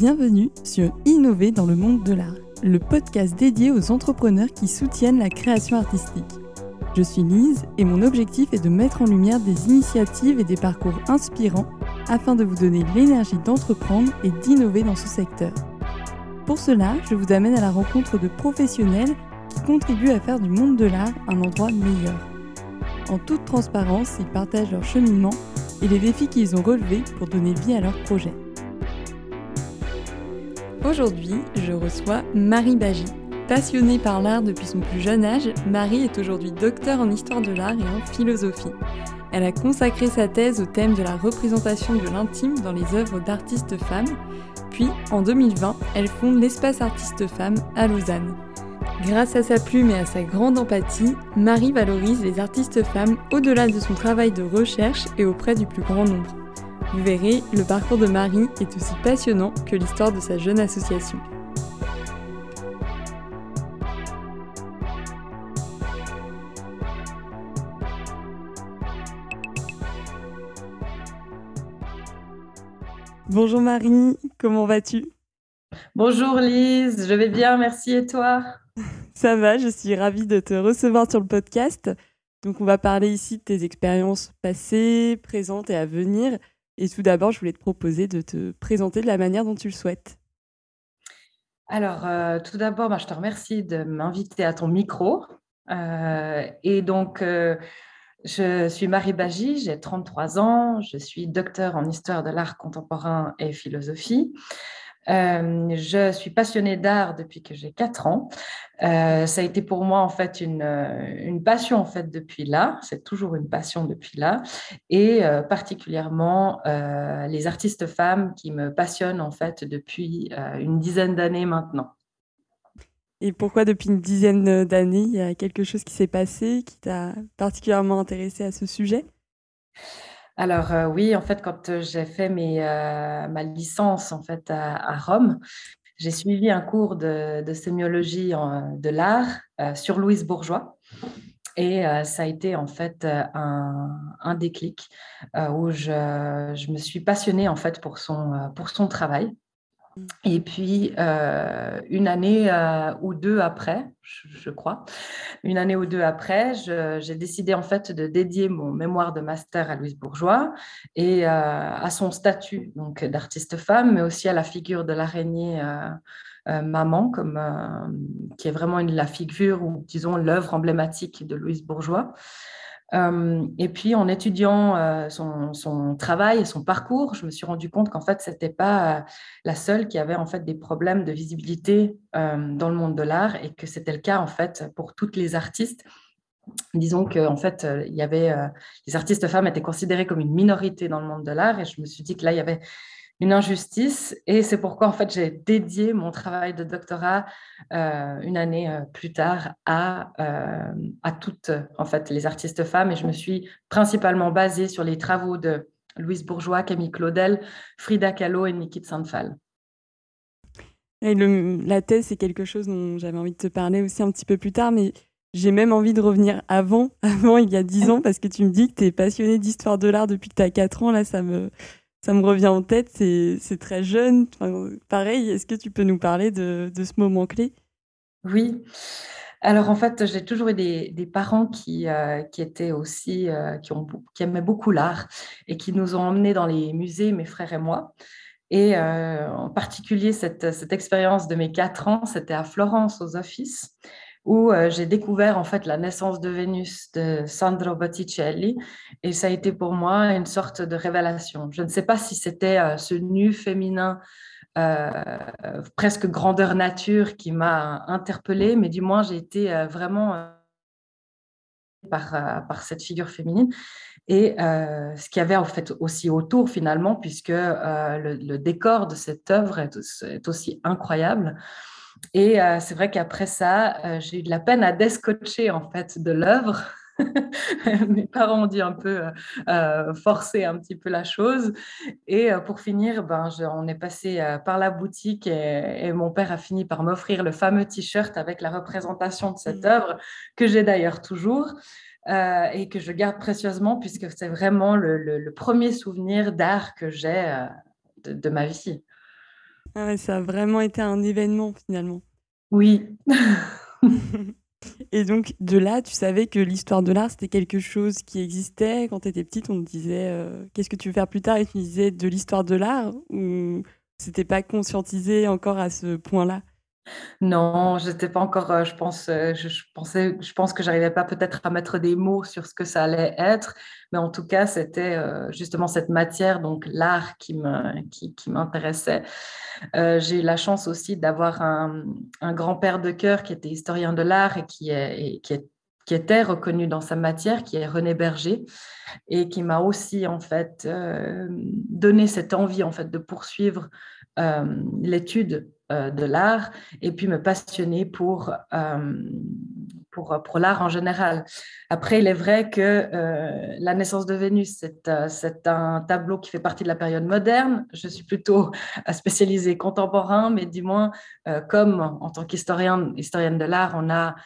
Bienvenue sur Innover dans le monde de l'art, le podcast dédié aux entrepreneurs qui soutiennent la création artistique. Je suis Lise et mon objectif est de mettre en lumière des initiatives et des parcours inspirants afin de vous donner l'énergie d'entreprendre et d'innover dans ce secteur. Pour cela, je vous amène à la rencontre de professionnels qui contribuent à faire du monde de l'art un endroit meilleur. En toute transparence, ils partagent leur cheminement et les défis qu'ils ont relevés pour donner vie à leur projet. Aujourd'hui, je reçois Marie Bagy. Passionnée par l'art depuis son plus jeune âge, Marie est aujourd'hui docteur en histoire de l'art et en philosophie. Elle a consacré sa thèse au thème de la représentation de l'intime dans les œuvres d'artistes femmes, puis en 2020, elle fonde l'espace artiste femmes à Lausanne. Grâce à sa plume et à sa grande empathie, Marie valorise les artistes femmes au-delà de son travail de recherche et auprès du plus grand nombre. Vous verrez, le parcours de Marie est aussi passionnant que l'histoire de sa jeune association. Bonjour Marie, comment vas-tu? Bonjour Lise, je vais bien, merci et toi? Ça va, je suis ravie de te recevoir sur le podcast. Donc on va parler ici de tes expériences passées, présentes et à venir. Et tout d'abord, je voulais te proposer de te présenter de la manière dont tu le souhaites. Alors, euh, tout d'abord, bah, je te remercie de m'inviter à ton micro. Euh, et donc, euh, je suis Marie Bagy, j'ai 33 ans, je suis docteur en histoire de l'art contemporain et philosophie. Euh, je suis passionnée d'art depuis que j'ai 4 ans. Euh, ça a été pour moi en fait une, euh, une passion en fait depuis là. C'est toujours une passion depuis là, et particulièrement les artistes femmes qui me passionnent en fait depuis une dizaine d'années maintenant. Et pourquoi depuis une dizaine d'années Il y a quelque chose qui s'est passé qui t'a particulièrement intéressé à ce sujet? Alors euh, oui, en fait, quand euh, j'ai fait euh, ma licence en fait à, Rome, j'ai suivi un cours de, sémiologie de l'art sur Louise Bourgeois. Et ça a été en fait un, déclic où je, me suis passionnée en fait pour son travail. Et puis, euh, une année euh, ou deux après, je, crois, une année ou deux après, j'ai décidé en fait de dédier mon mémoire de master à Louise Bourgeois et euh, à son statut d'artiste femme, mais aussi à la figure de l'araignée maman, comme, qui est vraiment la figure ou disons l'œuvre emblématique de Louise Bourgeois. Euh, et puis, en étudiant euh, son, travail et son parcours, je me suis rendu compte qu'en fait, c'était pas euh, la seule qui avait en fait des problèmes de visibilité dans le monde de l'art et que c'était le cas en fait pour toutes les artistes. Disons que en fait, il y avait les artistes femmes étaient considérées comme une minorité dans le monde de l'art et je me suis dit que là, il y avait une injustice. Et c'est pourquoi, en fait, j'ai dédié mon travail de doctorat euh, une année euh, plus tard à, euh, à toutes, en fait, les artistes femmes. Et je me suis principalement basée sur les travaux de Louise Bourgeois, Camille Claudel, Frida Kahlo et Niki Sandfall. Et la thèse, c'est quelque chose dont j'avais envie de te parler aussi un petit peu plus tard, mais j'ai même envie de revenir avant, avant il y a dix ans, parce que tu me dis que tu es passionnée d'histoire de l'art depuis que tu as quatre ans. Là, ça me, ça me revient en tête, c'est très jeune. pareil, est-ce que tu peux nous parler de, ce moment clé? Oui. Alors en fait, j'ai toujours eu des, parents qui, euh, qui étaient aussi, euh, qui aimaient beaucoup l'art et qui nous ont emmenés dans les musées, mes frères et moi. Et euh, en particulier, cette, cette expérience de mes quatre ans, c'était à Florence, aux offices où euh, j'ai découvert en fait la naissance de Vénus de Sandro Botticelli et ça a été pour moi une sorte de révélation. Je ne sais pas si c'était euh, ce nu féminin euh, presque grandeur nature qui m'a interpellée, mais du moins j'ai été vraiment par, par cette figure féminine et ce qu'il y avait en fait aussi autour finalement, puisque le, décor de cette œuvre est aussi incroyable. Et euh, c'est vrai qu'après ça, euh, j'ai eu de la peine à descotcher en fait de l'œuvre. Mes parents ont dû un peu euh, forcer un petit peu la chose. Et pour finir, ben, on est passé par la boutique et, mon père a fini par m'offrir le fameux t-shirt avec la représentation de cette mmh. œuvre que j'ai d'ailleurs toujours. et que je garde précieusement puisque c'est vraiment le, premier souvenir d'art que j'ai de, de, ma vie. Ah ça a vraiment été un événement finalement. Oui. Et donc, de là, tu savais que l'histoire de l'art, c'était quelque chose qui existait? Quand tu étais petite, on te disait euh, Qu'est-ce que tu veux faire plus tard Et tu disais de l'histoire de l'art Ou c'était pas conscientisé encore à ce point-là? Non, je n'étais pas encore, euh, je pense, euh, je, pensais, je pense que j'arrivais pas peut-être à mettre des mots sur ce que ça allait être, mais en tout cas, c'était euh, justement cette matière, donc l'art qui me, qui, m'intéressait. j'ai eu la chance aussi d'avoir un, grand-père de cœur qui était historien de l'art et qui est, qui était reconnu dans sa matière, qui est René Berger, et qui m'a aussi en fait donné cette envie en fait de poursuivre l'étude de l'art et puis me passionner pour, euh, pour, pour l'art en général. Après, il est vrai que euh, La naissance de Vénus, c'est un tableau qui fait partie de la période moderne. Je suis plutôt spécialisée contemporain, mais du moins, comme en tant qu'historienne historienne de l'art, on a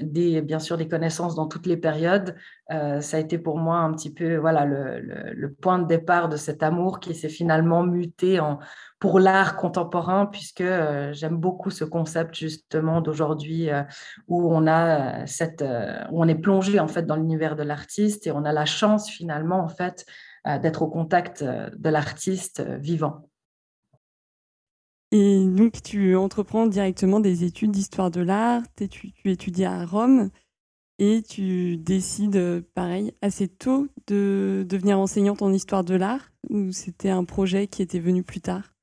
des, bien sûr des connaissances dans toutes les périodes. ça a été pour moi un petit peu voilà, le, le point de départ de cet amour qui s'est finalement muté en, pour l'art contemporain, puisque euh, j'aime beaucoup ce concept justement d'aujourd'hui euh, où on a euh, cette, où on est plongé en fait dans l'univers de l'artiste et on a la chance finalement en fait d'être au contact de l'artiste vivant. Et donc tu entreprends directement des études d'histoire de l'art, tu, tu étudies à Rome et tu décides, pareil, assez tôt de devenir enseignante en histoire de l'art ou c'était un projet qui était venu plus tard?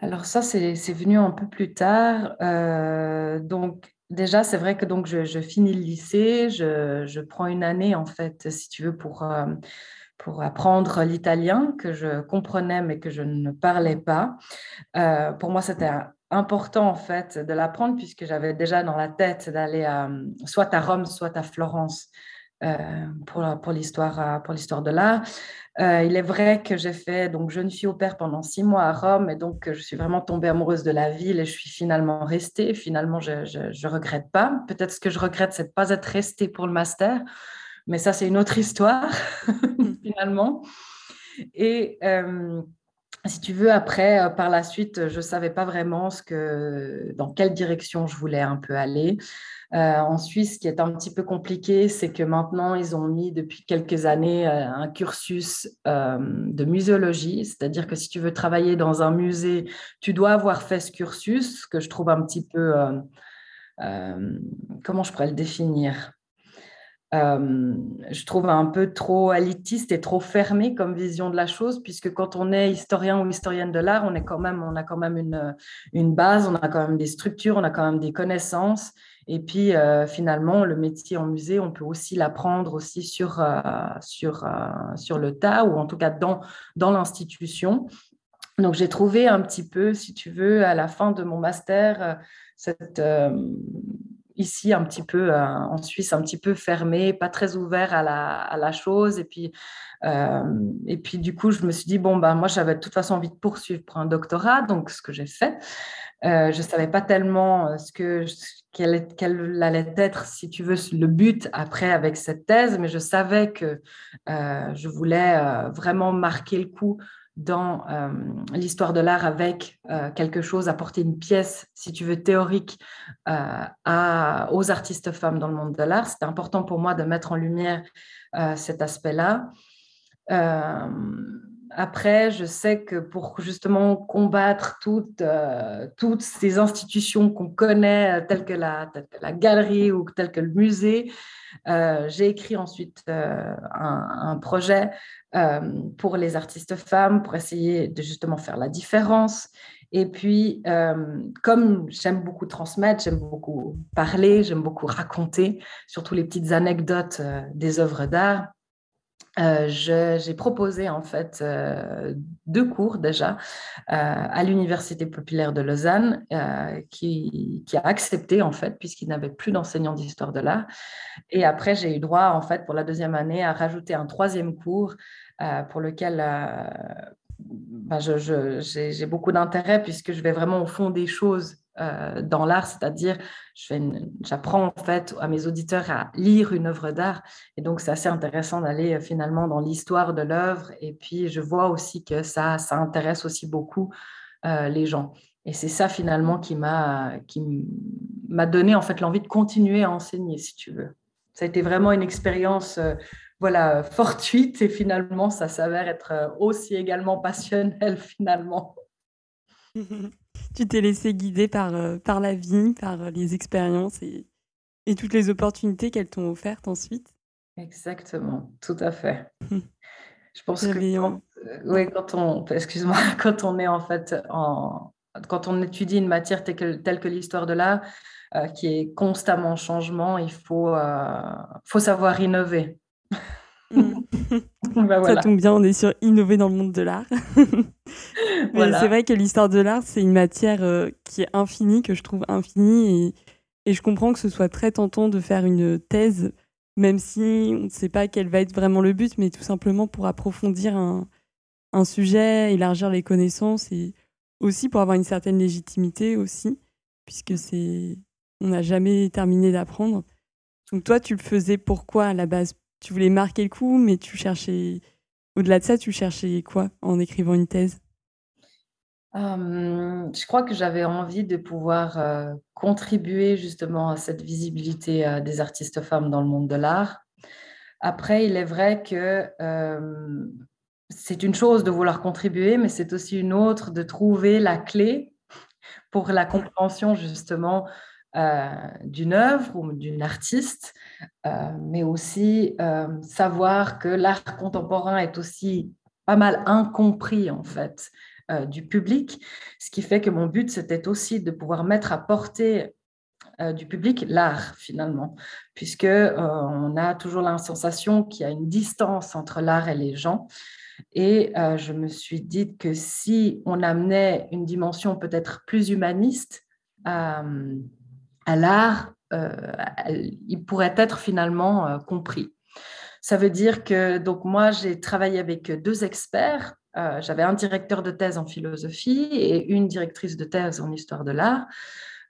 Alors ça, c'est venu un peu plus tard. Euh, donc déjà, c'est vrai que donc je, finis le lycée, je, prends une année en fait, si tu veux, pour, euh, pour apprendre l'italien que je comprenais mais que je ne parlais pas. Euh, pour moi, c'était important en fait de l'apprendre puisque j'avais déjà dans la tête d'aller soit à Rome, soit à Florence. Pour, pour l'histoire pour l'histoire de l'art. Euh, il est vrai que j'ai fait donc jeune fille au père pendant six mois à Rome et donc euh, je suis vraiment tombée amoureuse de la ville et je suis finalement restée. Finalement, je ne regrette pas. Peut-être ce que je regrette, c'est de pas être restée pour le master, mais ça c'est une autre histoire finalement. Et euh, si tu veux, après, par la suite, je ne savais pas vraiment ce que, dans quelle direction je voulais un peu aller. Euh, en Suisse, ce qui est un petit peu compliqué, c'est que maintenant, ils ont mis depuis quelques années euh, un cursus euh, de muséologie, c'est-à-dire que si tu veux travailler dans un musée, tu dois avoir fait ce cursus, que je trouve un petit peu, comment je pourrais le définir? Je trouve un peu trop élitiste et trop fermé comme vision de la chose, puisque quand on est historien ou historienne de l'art, on, a quand même une, base, on a quand même des structures, on a quand même des connaissances. Et puis, euh, finalement, le métier en musée, on peut aussi l'apprendre aussi sur, euh, sur, euh, sur le tas ou en tout cas dans, dans l'institution. Donc, j'ai trouvé un petit peu, si tu veux, à la fin de mon master, ici un petit peu en Suisse un petit peu fermé, pas très ouvert à la, à la chose. Et puis, et puis du coup, je me suis dit bon ben moi j'avais de toute façon envie de poursuivre pour un doctorat, donc ce que j'ai fait. Je ne savais pas tellement ce que quel, allait être, si tu veux, le but après avec cette thèse, mais je savais que euh, je voulais euh, vraiment marquer le coup dans euh, l'histoire de l'art avec quelque chose, apporter une pièce, si tu veux, théorique aux artistes femmes dans le monde de l'art. C'était important pour moi de mettre en lumière cet aspect-là. Après, je sais que pour justement combattre toutes, euh, toutes ces institutions qu'on connaît, euh, telles que, la, la, galerie ou telles que le musée, euh, j'ai écrit ensuite un, projet pour les artistes femmes, pour essayer de justement faire la différence. Et puis, comme j'aime beaucoup transmettre, j'aime beaucoup parler, j'aime beaucoup raconter, surtout les petites anecdotes des œuvres d'art, euh, j'ai proposé en fait euh, deux cours déjà euh, à l'Université populaire de Lausanne qui, a accepté en fait puisqu'il n'avait plus d'enseignants d'histoire de l'art. Et après, j'ai eu droit en fait pour la deuxième année à rajouter un troisième cours pour lequel bah, j'ai beaucoup d'intérêt puisque je vais vraiment au fond des choses euh, dans l'art, c'est-à-dire j'apprends en fait à mes auditeurs à lire une œuvre d'art et donc c'est assez intéressant d'aller euh, finalement dans l'histoire de l'œuvre et puis je vois aussi que ça, ça intéresse aussi beaucoup les gens. Et c'est ça finalement qui m'a qui m'a donné en fait l'envie de continuer à enseigner, si tu veux. Ça a été vraiment une expérience voilà fortuite et finalement ça s'avère être aussi également passionnel finalement. tu t'es laissé guider par, par la vie, par les expériences et, et toutes les opportunités qu'elles t'ont offertes ensuite. Exactement, tout à fait. Je pense que quand, oui, quand on, excuse-moi, quand on est en fait en, quand on étudie une matière telle que, l'histoire de l'art, euh, qui est constamment en changement, il faut, euh, faut savoir innover. Mm. Ben Ça tombe bien, on est sur innover dans le monde de l'art. C'est vrai que l'histoire de l'art, c'est une matière euh, qui est infinie, que je trouve infinie, et, et, je comprends que ce soit très tentant de faire une thèse, même si on ne sait pas quel va être vraiment le but, mais tout simplement pour approfondir un, un sujet, élargir les connaissances et aussi pour avoir une certaine légitimité aussi, puisque c'est on n'a jamais terminé d'apprendre. Donc toi, tu le faisais pourquoi à la base Tu voulais marquer le coup, mais tu cherchais au-delà de ça, tu cherchais quoi en écrivant une thèse? Hum, je crois que j'avais envie de pouvoir euh, contribuer justement à cette visibilité euh, des artistes femmes dans le monde de l'art. Après, il est vrai que euh, c'est une chose de vouloir contribuer, mais c'est aussi une autre de trouver la clé pour la compréhension justement euh, d'une œuvre ou d'une artiste, euh, mais aussi euh, savoir que l'art contemporain est aussi pas mal incompris en fait du public, ce qui fait que mon but c'était aussi de pouvoir mettre à portée du public l'art finalement, puisque on a toujours la sensation qu'il y a une distance entre l'art et les gens. Et euh, je me suis dit que si on amenait une dimension peut-être plus humaniste à, l'art, euh, il pourrait être finalement euh, compris. Ça veut dire que donc moi j'ai travaillé avec deux experts. J'avais un directeur de thèse en philosophie et une directrice de thèse en histoire de l'art.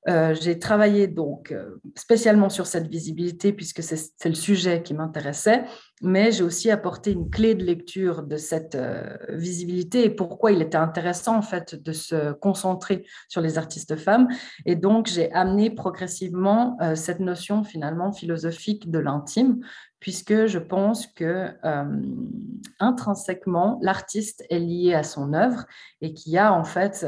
Euh, j'ai travaillé donc euh, spécialement sur cette visibilité puisque c'est le sujet qui m'intéressait, mais j'ai aussi apporté une clé de lecture de cette euh, visibilité et pourquoi il était intéressant en fait de se concentrer sur les artistes femmes. Et donc j'ai amené progressivement cette notion finalement philosophique de l'intime puisque je pense que intrinsèquement l'artiste est lié à son œuvre et qu'il y a en fait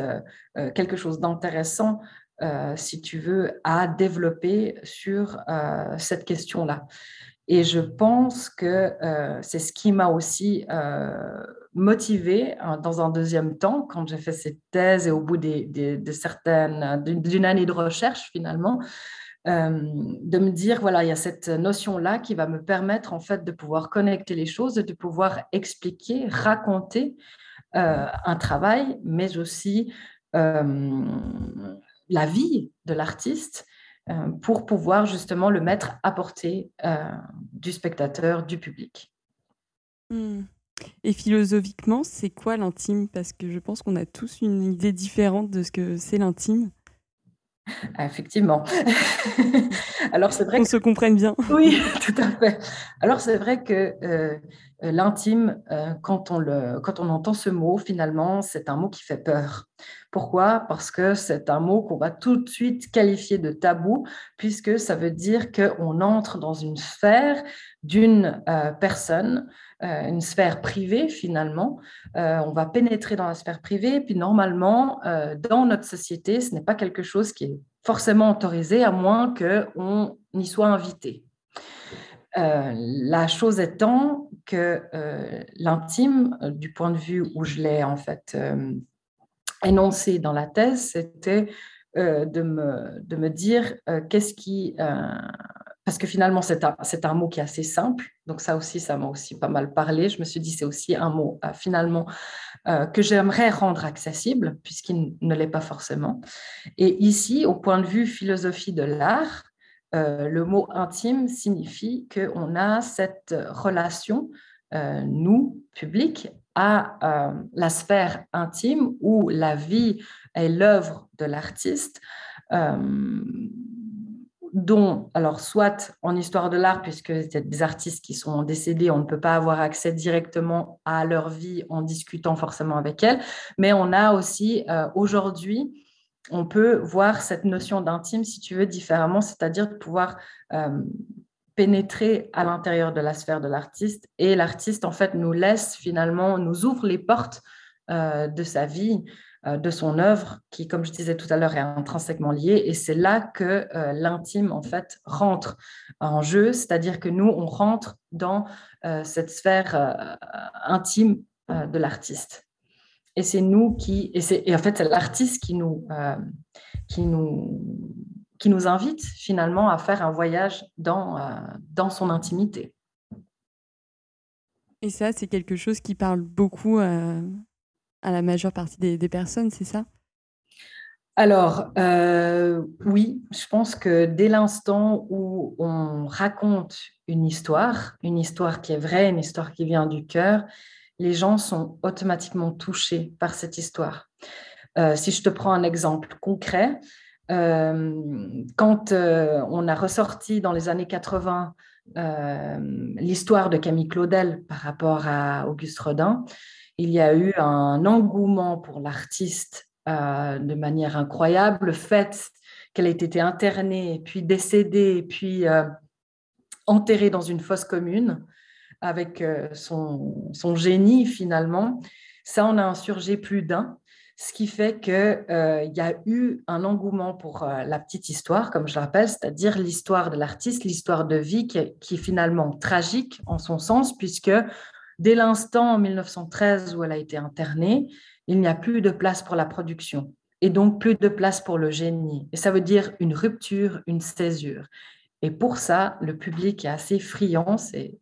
quelque chose d'intéressant euh, si tu veux, à développer sur euh, cette question-là. Et je pense que euh, c'est ce qui m'a aussi motivé hein, dans un deuxième temps, quand j'ai fait cette thèse et au bout de certaines, d'une année de recherche finalement, de me dire, voilà, il y a cette notion-là qui va me permettre en fait de pouvoir connecter les choses, de pouvoir expliquer, raconter un travail, mais aussi la vie de l'artiste euh, pour pouvoir justement le mettre à portée euh, du spectateur, du public. Hmm. Et philosophiquement, c'est quoi l'intime? Parce que je pense qu'on a tous une idée différente de ce que c'est l'intime. Effectivement. Alors c'est vrai qu'on se comprenne bien. Oui, tout à fait. Alors c'est vrai que euh, l'intime, quand, on le, quand on entend ce mot, finalement, c'est un mot qui fait peur. Pourquoi? Parce que c'est un mot qu'on va tout de suite qualifier de tabou, puisque ça veut dire qu'on entre dans une sphère d'une euh, personne, euh, une sphère privée finalement. Euh, on va pénétrer dans la sphère privée, puis normalement, dans notre société, ce n'est pas quelque chose qui est forcément autorisé, à moins qu'on y soit invité. la chose étant que l'intime, du point de vue où je l'ai en fait énoncé dans la thèse, c'était euh, de, me, de me dire euh, qu'est-ce qui... Euh, parce que finalement, c'est un, mot qui est assez simple. Donc ça aussi, ça m'a aussi pas mal parlé. Je me suis dit, c'est aussi un mot finalement que j'aimerais rendre accessible, puisqu'il ne l'est pas forcément. Et ici, au point de vue philosophie de l'art, le mot intime signifie qu'on a cette relation, nous, public, à euh, la sphère intime où la vie et l'œuvre de l'artiste, euh, dont, alors soit en histoire de l'art, puisque c'est des artistes qui sont décédés, on ne peut pas avoir accès directement à leur vie en discutant forcément avec elles, mais on a aussi euh, aujourd'hui, on peut voir cette notion d'intime, si tu veux, différemment, c'est-à-dire de pouvoir euh, pénétrer à l'intérieur de la sphère de l'artiste, et l'artiste, en fait, nous laisse finalement, nous ouvre les portes euh, de sa vie, de son œuvre, qui, comme je disais tout à l'heure, est intrinsèquement liée. Et c'est là que euh, l'intime, en fait, rentre en jeu, c'est-à-dire que nous, on rentre dans euh, cette sphère intime de l'artiste. Et c'est nous qui, et en fait, c'est l'artiste qui nous, qui nous, qui nous invite finalement à faire un voyage dans, dans son intimité. Et ça, c'est quelque chose qui parle beaucoup à la majeure partie des, personnes, c'est ça? Alors, euh, oui, je pense que dès l'instant où on raconte une histoire, une histoire qui est vraie, une histoire qui vient du cœur, les gens sont automatiquement touchés par cette histoire. Euh, si je te prends un exemple concret, euh, quand on a ressorti dans les années 80 l'histoire de Camille Claudel par rapport à Auguste Rodin, il y a eu un engouement pour l'artiste euh, de manière incroyable. Le fait qu'elle ait été internée, puis décédée, puis euh, enterrée dans une fosse commune avec euh, son, génie finalement, ça en a insurgé plus d'un. Ce qui fait qu'il il y a eu un engouement pour la petite histoire, comme je l'appelle, c'est-à-dire l'histoire de l'artiste, l'histoire de vie qui, qui est finalement tragique en son sens, puisque Dès l'instant en 1913 où elle a été internée, il n'y a plus de place pour la production et donc plus de place pour le génie. Et ça veut dire une rupture, une césure. Et pour ça, le public est assez friand, c'est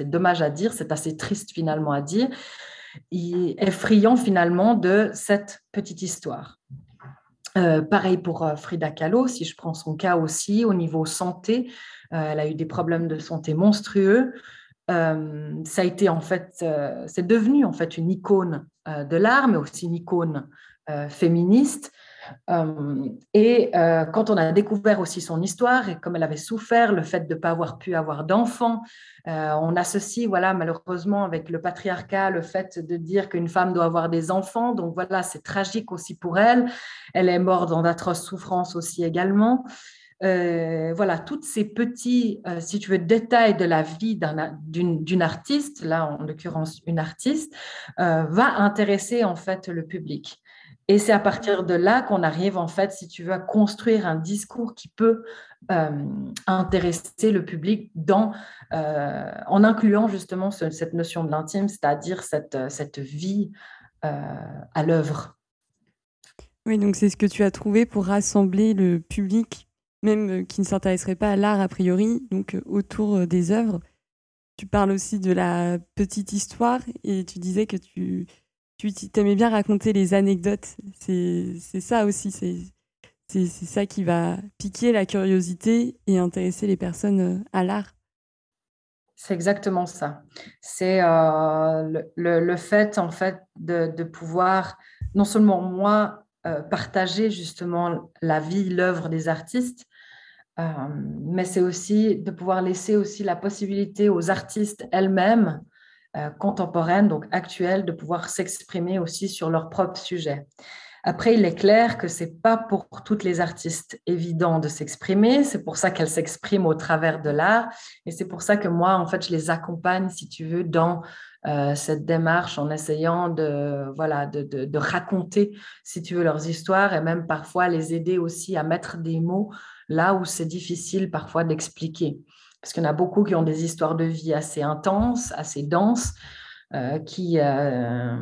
dommage à dire, c'est assez triste finalement à dire, il est friand finalement de cette petite histoire. Euh, pareil pour euh, Frida Kahlo, si je prends son cas aussi, au niveau santé, euh, elle a eu des problèmes de santé monstrueux. Euh, ça a été en fait, euh, c'est devenu en fait une icône euh, de l'art, mais aussi une icône féministe. et quand on a découvert aussi son histoire et comme elle avait souffert, le fait de ne pas avoir pu avoir d'enfants, on associe, voilà, malheureusement, avec le patriarcat, le fait de dire qu'une femme doit avoir des enfants. Donc voilà, c'est tragique aussi pour elle. Elle est morte dans d'atroces souffrances aussi également. Euh, voilà, tous ces petits, euh, si tu veux, détails de la vie d'une artiste, là en l'occurrence une artiste, euh, va intéresser en fait le public. Et c'est à partir de là qu'on arrive en fait, si tu veux, à construire un discours qui peut intéresser le public dans, en incluant justement cette notion de l'intime, c'est-à-dire cette, cette vie à l'œuvre. Oui, donc c'est ce que tu as trouvé pour rassembler le public même euh, qui ne s'intéresserait pas à l'art a priori, donc euh, autour euh, des œuvres. Tu parles aussi de la petite histoire et tu disais que tu, tu aimais bien raconter les anecdotes. C'est ça aussi, c'est ça qui va piquer la curiosité et intéresser les personnes à l'art. C'est exactement ça. C'est le, le, fait, en fait, de, de pouvoir, non seulement moi, partager justement la vie, l'œuvre des artistes, mais c'est aussi de pouvoir laisser aussi la possibilité aux artistes elles-mêmes euh, contemporaines, donc actuelles, de pouvoir s'exprimer aussi sur leur propre sujet. Après, il est clair que c'est pas pour toutes les artistes évident de s'exprimer. C'est pour ça qu'elles s'expriment au travers de l'art, et c'est pour ça que moi, en fait, je les accompagne, si tu veux, dans euh, cette démarche en essayant de, voilà, de, raconter, si tu veux, leurs histoires et même parfois les aider aussi à mettre des mots là où c'est difficile parfois d'expliquer. Parce qu'il y en a beaucoup qui ont des histoires de vie assez intenses, assez denses, euh, qui, euh,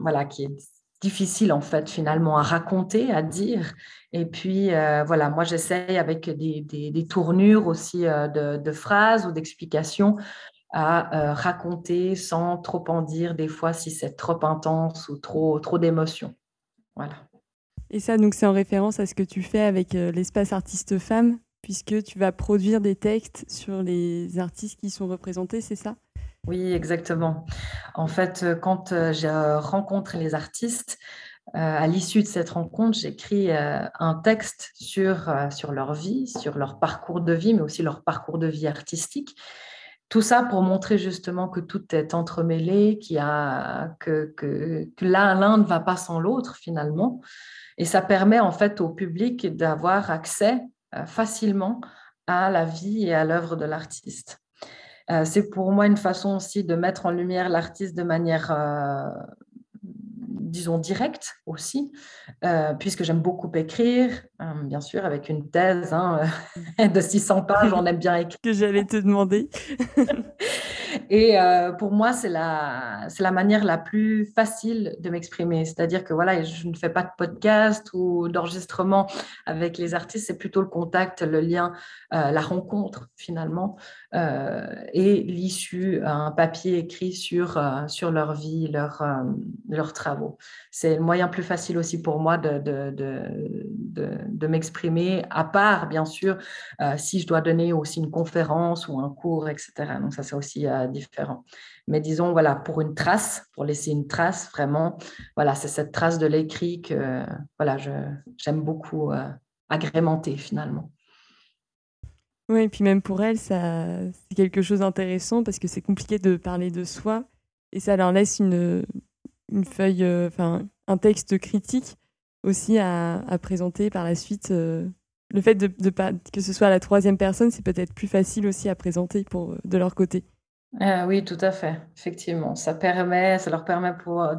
voilà, qui est difficile en fait finalement à raconter, à dire. Et puis voilà, moi j'essaye avec des, tournures aussi de, de, phrases ou d'explications à euh, raconter sans trop en dire des fois si c'est trop intense ou trop, trop d'émotions. Voilà. Et ça, donc, c'est en référence à ce que tu fais avec euh, l'espace artiste femmes, puisque tu vas produire des textes sur les artistes qui sont représentés, c'est ça? Oui, exactement. En fait, euh, quand je rencontre les artistes, à l'issue de cette rencontre, j'écris un texte sur, sur leur vie, sur leur parcours de vie, mais aussi leur parcours de vie artistique. Tout ça pour montrer justement que tout est entremêlé, a, que, que, que l'un ne va pas sans l'autre finalement. Et ça permet en fait au public d'avoir accès facilement à la vie et à l'œuvre de l'artiste. Euh, c'est pour moi une façon aussi de mettre en lumière l'artiste de manière, euh, disons, directe aussi, euh, puisque j'aime beaucoup écrire, bien sûr, avec une thèse hein, de 600 pages, on aime bien écrire. Que j'allais te demander. Et euh, pour moi, c'est la, la manière la plus facile de m'exprimer. C'est-à-dire que voilà, je ne fais pas de podcast ou d'enregistrement avec les artistes, c'est plutôt le contact, le lien, euh, la rencontre finalement, euh, et l'issue, un papier écrit sur, sur leur vie, leur, leurs travaux. C'est le moyen plus facile aussi pour moi de, de, de, de m'exprimer, à part bien sûr si je dois donner aussi une conférence ou un cours, etc. Donc ça, c'est aussi différent. Mais disons, voilà, pour une trace, pour laisser une trace, vraiment, voilà, c'est cette trace de l'écrit que voilà, j'aime beaucoup euh, agrémenter finalement. Oui, et puis même pour elle, ça, c'est quelque chose d'intéressant parce que c'est compliqué de parler de soi et ça leur laisse une, une feuille, euh, enfin, un texte critique aussi à, à, présenter par la suite. Euh, le fait de, pas, que ce soit la troisième personne, c'est peut-être plus facile aussi à présenter pour, de leur côté. Ah oui, tout à fait, effectivement. Ça permet, ça leur permet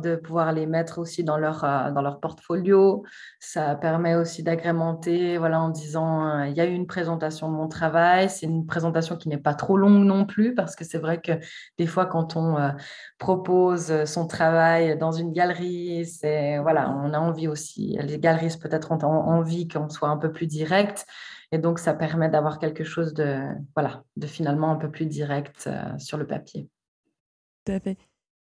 de pouvoir les mettre aussi dans leur, euh, dans leur portfolio. Ça permet aussi d'agrémenter, voilà, en disant, euh, il y a eu une présentation de mon travail. C'est une présentation qui n'est pas trop longue non plus, parce que c'est vrai que des fois, quand on euh, propose son travail dans une galerie, voilà, on a envie aussi, les galeristes peut-être ont envie qu'on soit un peu plus direct. Et donc, ça permet d'avoir quelque chose de, voilà, de finalement un peu plus direct euh, sur le papier. Tout à fait.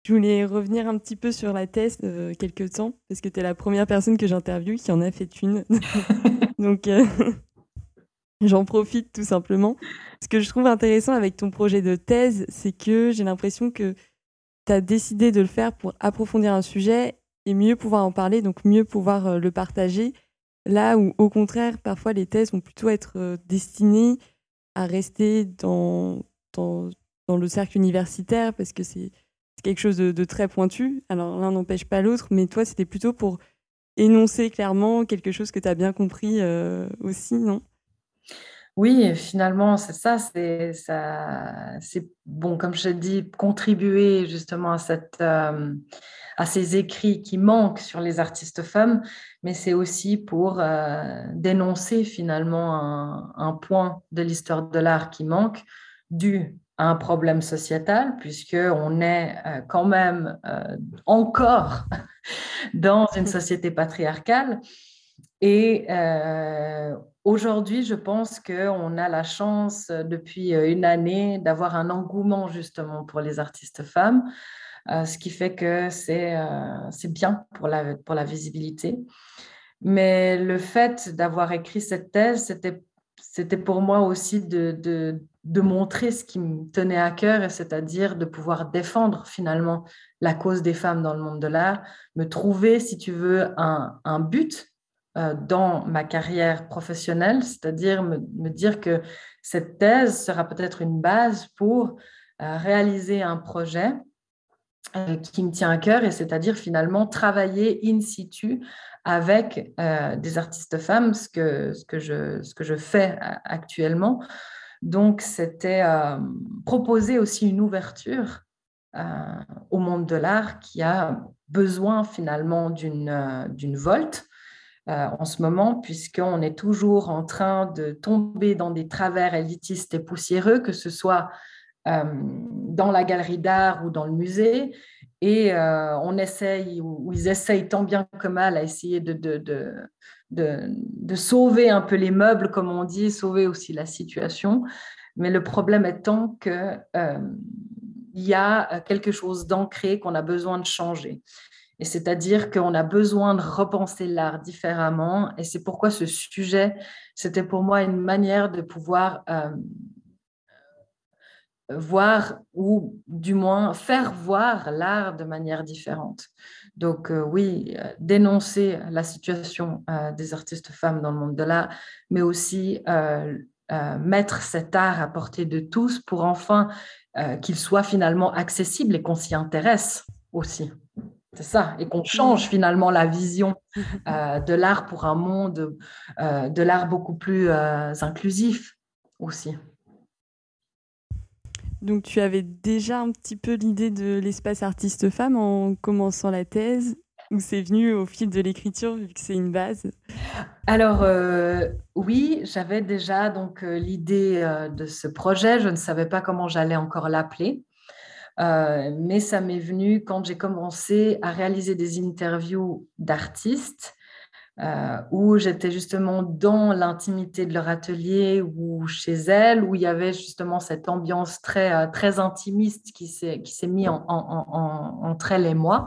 Je voulais revenir un petit peu sur la thèse euh, quelques temps, parce que tu es la première personne que j'interviewe qui en a fait une. donc, euh, j'en profite tout simplement. Ce que je trouve intéressant avec ton projet de thèse, c'est que j'ai l'impression que tu as décidé de le faire pour approfondir un sujet et mieux pouvoir en parler, donc mieux pouvoir le partager Là où, au contraire, parfois les thèses vont plutôt être euh, destinées à rester dans, dans, le cercle universitaire parce que c'est quelque chose de, très pointu. Alors l'un n'empêche pas l'autre, mais toi, c'était plutôt pour énoncer clairement quelque chose que tu as bien compris euh, aussi, non? Oui, finalement, c'est ça, c'est ça, c'est bon, comme je dis, contribuer justement à cette, euh, à ces écrits qui manquent sur les artistes femmes, mais c'est aussi pour euh, dénoncer finalement un, point de l'histoire de l'art qui manque, dû à un problème sociétal, puisque on est euh, quand même encore dans une société patriarcale. Et Aujourd'hui, je pense qu'on a la chance euh, depuis euh, une année d'avoir un engouement justement pour les artistes femmes, euh, ce qui fait que c'est bien pour la, pour la visibilité. Mais le fait d'avoir écrit cette thèse, c'était pour moi aussi de, de, de, montrer ce qui me tenait à cœur, c'est-à-dire de pouvoir défendre finalement la cause des femmes dans le monde de l'art, me trouver, si tu veux, un, un but euh, dans ma carrière professionnelle, c'est-à-dire me, dire que cette thèse sera peut-être une base pour euh, réaliser un projet euh, qui me tient à cœur, et c'est-à-dire finalement travailler in situ avec des artistes femmes, ce que, ce, que je, ce que je fais actuellement. Donc, c'était proposer aussi une ouverture au monde de l'art qui a besoin finalement d'une volte euh, en ce moment, puisqu'on est toujours en train de tomber dans des travers élitistes et poussiéreux, que ce soit euh, dans la galerie d'art ou dans le musée. Et euh, on essaye, ou, ils essayent tant bien que mal à essayer de, sauver un peu les meubles, comme on dit, sauver aussi la situation. Mais le problème étant qu'il il y a quelque chose d'ancré qu'on a besoin de changer. Et c'est-à-dire qu'on a besoin de repenser l'art différemment. Et c'est pourquoi ce sujet, c'était pour moi une manière de pouvoir euh, voir ou du moins faire voir l'art de manière différente. Donc oui, dénoncer la situation des artistes femmes dans le monde de l'art, mais aussi mettre cet art à portée de tous pour enfin qu'il soit finalement accessible et qu'on s'y intéresse aussi. C'est ça, et qu'on change finalement la vision de l'art pour un monde de l'art beaucoup plus inclusif aussi. Donc tu avais déjà un petit peu l'idée de l'espace artiste femme en commençant la thèse ou c'est venu au fil de l'écriture vu que c'est une base? Alors euh, oui, j'avais déjà donc euh, l'idée euh, de ce projet. Je ne savais pas comment j'allais encore l'appeler, mais ça m'est venu quand j'ai commencé à réaliser des interviews d'artistes euh, où j'étais justement dans l'intimité de leur atelier ou chez elles, où il y avait justement cette ambiance très, euh, très intimiste qui s'est mise en, entre elles et moi.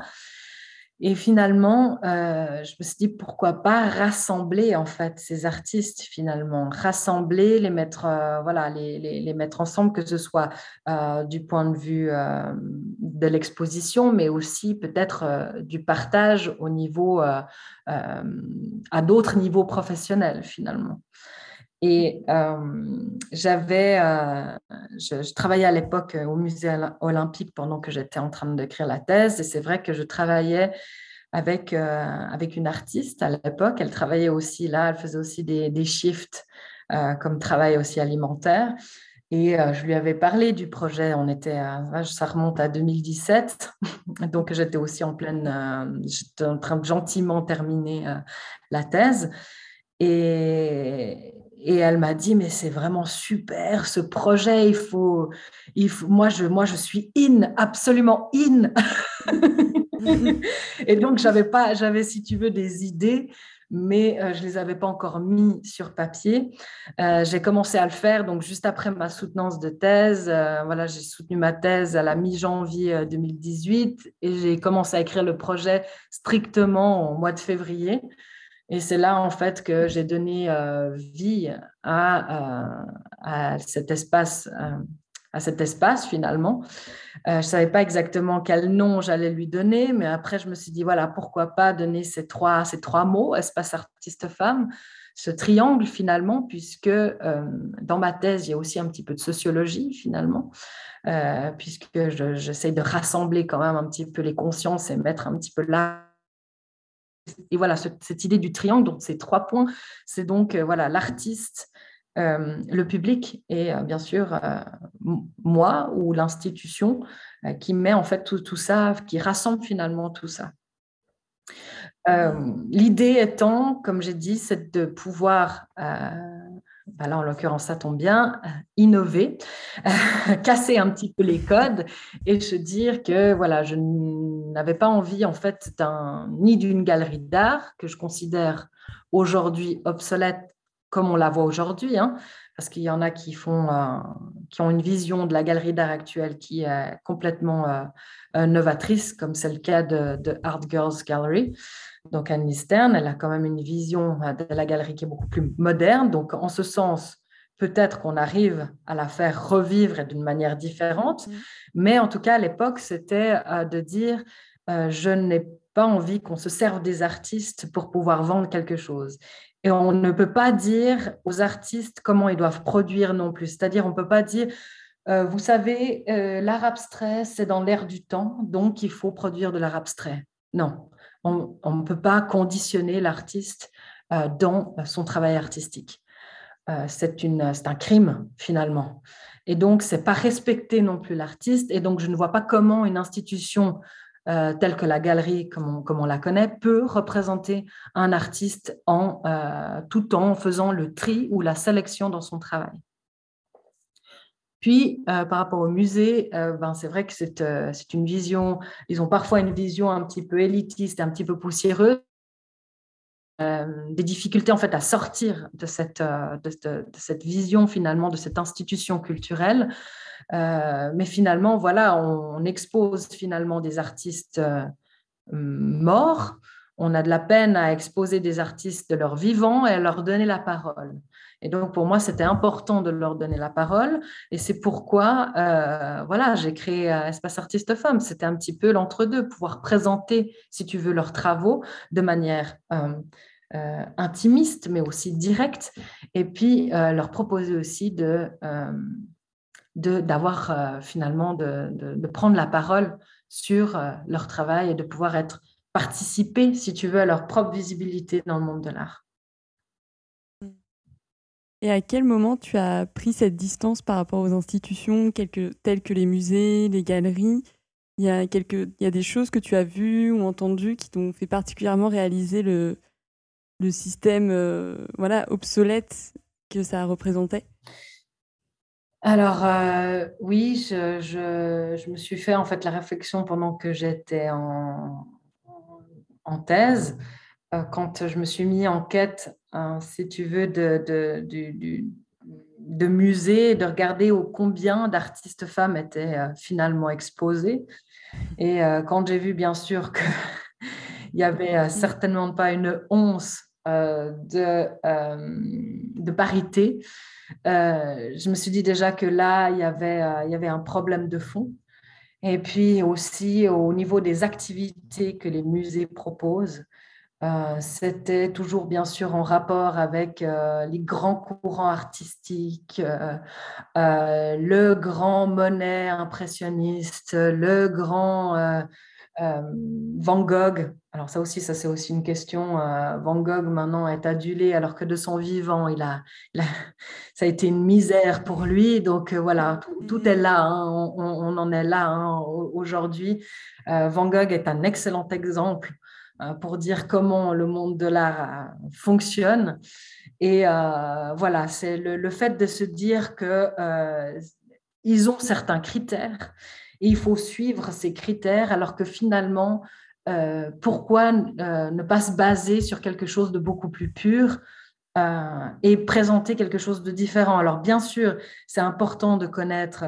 Et finalement, euh, je me suis dit pourquoi pas rassembler en fait ces artistes finalement, rassembler, les mettre, euh, voilà, les, les, mettre ensemble, que ce soit euh, du point de vue de l'exposition, mais aussi peut-être du partage au niveau, à d'autres niveaux professionnels finalement. Et j'avais, je, je, travaillais à l'époque au musée olympique pendant que j'étais en train d'écrire la thèse. Et c'est vrai que je travaillais avec, avec une artiste à l'époque. Elle travaillait aussi là, elle faisait aussi des, shifts comme travail aussi alimentaire. Et je lui avais parlé du projet. On était, ça remonte à 2017, donc j'étais aussi en pleine, j'étais en train de gentiment terminer la thèse. Et, et elle m'a dit, mais c'est vraiment super ce projet, il faut, il faut moi, je, moi je suis in, absolument in. et donc, j'avais pas, j'avais, si tu veux, des idées, mais euh, je les avais pas encore mis sur papier. Euh, j'ai commencé à le faire, donc juste après ma soutenance de thèse, euh, voilà, j'ai soutenu ma thèse à la mi-janvier 2018 et j'ai commencé à écrire le projet strictement au mois de février. Et c'est là, en fait, que j'ai donné euh, vie à, à, cet espace, euh, à cet espace finalement. Euh, je ne savais pas exactement quel nom j'allais lui donner, mais après, je me suis dit, voilà, pourquoi pas donner ces trois, ces trois mots, espace artiste femme, ce triangle finalement, puisque dans ma thèse, il y a aussi un petit peu de sociologie finalement. puisque j'essaie de rassembler quand même un petit peu les consciences et mettre un petit peu là et voilà, cette idée du triangle, donc ces trois points, c'est donc euh, voilà l'artiste, euh, le public et euh, bien sûr moi ou l'institution qui met en fait tout, tout, ça, qui rassemble finalement tout ça. L'idée étant, comme j'ai dit, c'est de pouvoir bah là en l'occurrence ça tombe bien, euh, innover, casser un petit peu les codes et se dire que voilà, je n'avais pas envie en fait ni d'une galerie d'art que je considère aujourd'hui obsolète comme on la voit aujourd'hui, hein, parce qu'il y en a qui font, euh, qui ont une vision de la galerie d'art actuelle qui est complètement euh, novatrice, comme c'est le cas de, de Art Girls Gallery. Donc Anne Stern, elle a quand même une vision euh, de la galerie qui est beaucoup plus moderne. Donc en ce sens, peut-être qu'on arrive à la faire revivre d'une manière différente. Mm. Mais en tout cas, à l'époque, c'était euh, de dire, euh, je n'ai pas envie qu'on se serve des artistes pour pouvoir vendre quelque chose. Et on ne peut pas dire aux artistes comment ils doivent produire non plus. C'est-à-dire, on ne peut pas dire, vous savez, l'art abstrait, c'est dans l'air du temps, donc il faut produire de l'art abstrait. Non, on ne peut pas conditionner l'artiste euh, dans son travail artistique. Euh, c'est un crime finalement. Et donc, c'est pas respecter non plus l'artiste. Et donc, je ne vois pas comment une institution euh, telle que la galerie, comme on, la connaît, peut représenter un artiste en, tout en faisant le tri ou la sélection dans son travail. Puis, euh, par rapport au musée, euh, ben, c'est vrai que euh, c'est une vision, ils ont parfois une vision un petit peu élitiste, un petit peu poussiéreuse, des difficultés en fait à sortir de cette, vision finalement, de cette institution culturelle. mais finalement, voilà, on, expose finalement des artistes morts on a de la peine à exposer des artistes de leur vivant et à leur donner la parole. Et donc, pour moi, c'était important de leur donner la parole. Et c'est pourquoi, euh, voilà, j'ai créé euh, Espace Artiste Femmes. C'était un petit peu l'entre-deux, pouvoir présenter, si tu veux, leurs travaux de manière euh, intimiste, mais aussi directe. Et puis, leur proposer aussi de d'avoir finalement de, de, prendre la parole sur leur travail et de pouvoir être participer, si tu veux, à leur propre visibilité dans le monde de l'art. Et à quel moment tu as pris cette distance par rapport aux institutions telles que les musées, les galeries? Il y, a quelques, il y a des choses que tu as vues ou entendues qui t'ont fait particulièrement réaliser le, le système euh, voilà, obsolète que ça représentait? Alors euh, oui, je, je, je, me suis fait en fait la réflexion pendant que j'étais en, en thèse, euh, quand je me suis mis en quête, hein, si tu veux, de, de, de, musées, de regarder combien d'artistes femmes étaient euh, finalement exposés. Et euh, quand j'ai vu, bien sûr, qu'il n'y avait certainement pas une once de, parité, je me suis dit déjà que là, il y avait un problème de fond. Et puis aussi au niveau des activités que les musées proposent, euh, c'était toujours bien sûr en rapport avec euh, les grands courants artistiques, euh, le grand Monet impressionniste, le grand Van Gogh. Alors ça aussi, ça c'est aussi une question. Van Gogh maintenant est adulé alors que de son vivant, il a, ça a été une misère pour lui. Donc voilà, tout, est là. Hein. On, en est là hein, aujourd'hui. Van Gogh est un excellent exemple euh, pour dire comment le monde de l'art euh, fonctionne. Et euh, voilà, c'est le, fait de se dire que ils ont certains critères et il faut suivre ces critères, alors que finalement, pourquoi ne pas se baser sur quelque chose de beaucoup plus pur et présenter quelque chose de différent? Alors bien sûr, c'est important de connaître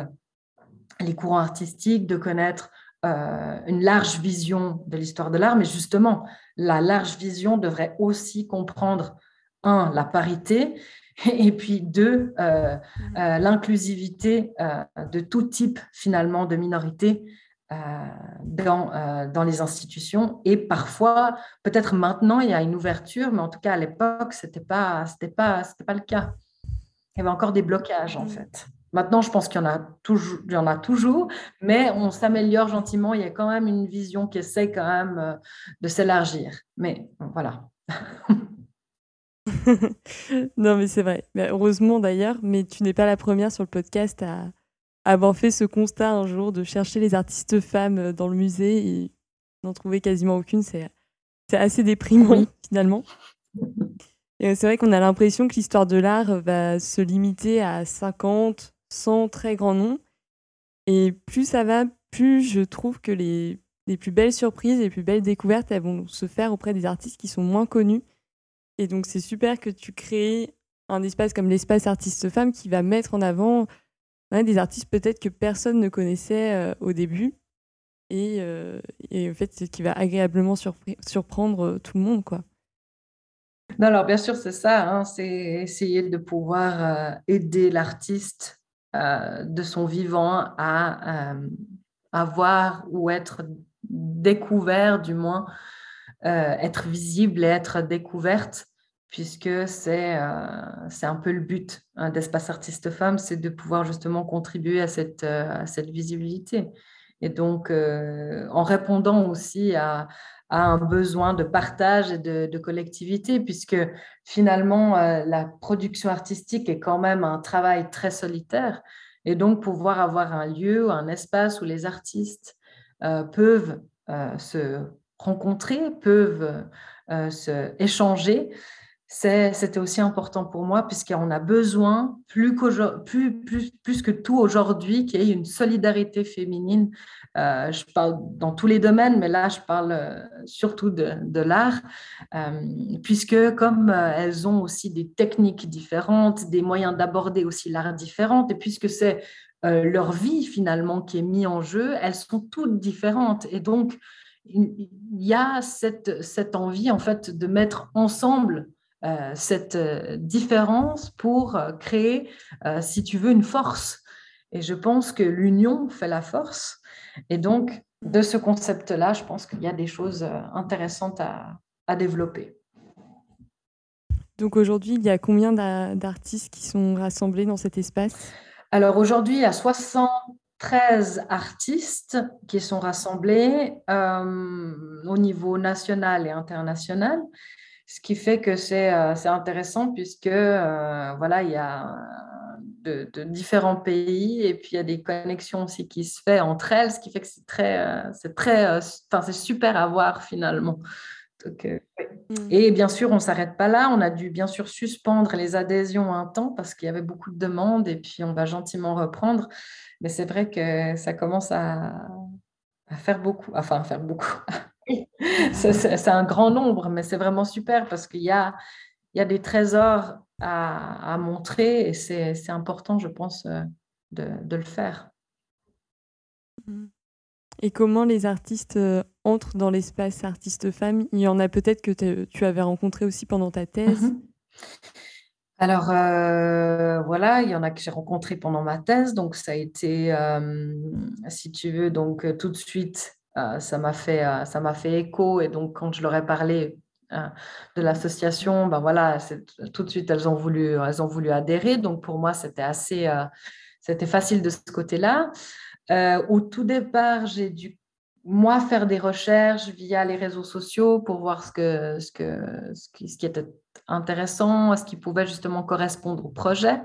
les courants artistiques, de connaître euh, une large vision de l'histoire de l'art, mais justement, la large vision devrait aussi comprendre, un, la parité, et puis deux, euh, euh, l'inclusivité de tout type finalement de minorité dans, dans les institutions. Et parfois, peut-être maintenant, il y a une ouverture, mais en tout cas, à l'époque, ce n'était pas, pas, pas le cas. Il y avait encore des blocages, en fait. Maintenant, je pense qu'il y, en a toujours, il y en a toujours, mais on s'améliore gentiment. Il y a quand même une vision qui essaie quand même euh, de s'élargir. Mais voilà. non, mais c'est vrai. Mais heureusement d'ailleurs, mais tu n'es pas la première sur le podcast à avoir fait ce constat un jour de chercher les artistes femmes euh, dans le musée et n'en trouver quasiment aucune. C'est assez déprimant finalement. Et c'est vrai qu'on a l'impression que l'histoire de l'art va se limiter à 50, sans très grand nom. Et plus ça va, plus je trouve que les, les plus belles surprises, les plus belles découvertes, elles vont se faire auprès des artistes qui sont moins connus. Et donc c'est super que tu crées un espace comme l'espace artiste femme qui va mettre en avant des artistes peut-être que personne ne connaissait euh, au début. Et, euh, et en fait qui va agréablement surprendre euh, tout le monde quoi. Non, alors bien sûr c'est ça, hein, c'est essayer de pouvoir aider l'artiste euh, de son vivant à avoir euh, ou être découvert, du moins euh, être visible et être découverte, puisque c'est un peu le but hein, d'Espace Artiste Femmes, c'est de pouvoir justement contribuer à cette, cette visibilité. Et donc, en répondant aussi à, à un besoin de partage et de, collectivité, puisque finalement, euh, la production artistique est quand même un travail très solitaire. Et donc, pouvoir avoir un lieu, un espace où les artistes euh, peuvent euh, se rencontrer, peuvent se échanger, c'était aussi important pour moi puisqu'on a besoin, plus, plus, plus, que tout aujourd'hui, qu'il y ait une solidarité féminine. Euh, je parle dans tous les domaines, mais là, je parle euh, surtout de, l'art, euh, puisque comme elles ont aussi des techniques différentes, des moyens d'aborder aussi l'art différents, et puisque c'est leur vie finalement qui est mise en jeu, elles sont toutes différentes. Et donc, il y a cette, cette envie en fait de mettre ensemble cette euh, différence pour euh, créer, si tu veux, une force. Et je pense que l'union fait la force. Et donc, de ce concept-là, je pense qu'il y a des choses intéressantes à, à développer. Donc aujourd'hui, il y a combien d'artistes qui sont rassemblés dans cet espace? Alors aujourd'hui, il y a 73 artistes qui sont rassemblés au niveau national et international ce qui fait que c'est euh, intéressant puisque euh, voilà, il y a de, différents pays et puis il y a des connexions aussi qui se font entre elles, ce qui fait que c'est très, euh, c'est très, c'est super à voir finalement. Mm. Et bien sûr, on ne s'arrête pas là. On a dû bien sûr suspendre les adhésions un temps parce qu'il y avait beaucoup de demandes et puis on va gentiment reprendre. Mais c'est vrai que ça commence à, à faire beaucoup, enfin à faire beaucoup, c'est un grand nombre, mais c'est vraiment super parce qu'il y a, il y a des trésors à, à montrer et c'est important, je pense, euh, de, de, le faire. Mmh. Et comment les artistes euh, entrent dans l'espace artiste-femme Il y en a peut-être que tu avais rencontré aussi pendant ta thèse mmh Alors euh, voilà, il y en a que j'ai rencontré pendant ma thèse, donc ça a été, si tu veux, donc tout de suite ça m'a fait, euh, ça m'a fait écho. Et donc, quand je leur ai parlé euh, de l'association, ben voilà, tout de suite, elles ont voulu, elles ont voulu adhérer. Donc, pour moi, c'était assez, c'était facile de ce côté-là. au tout départ, j'ai dû moi faire des recherches via les réseaux sociaux pour voir ce, que, ce, que, ce qui était intéressant, ce qui pouvait justement correspondre au projet.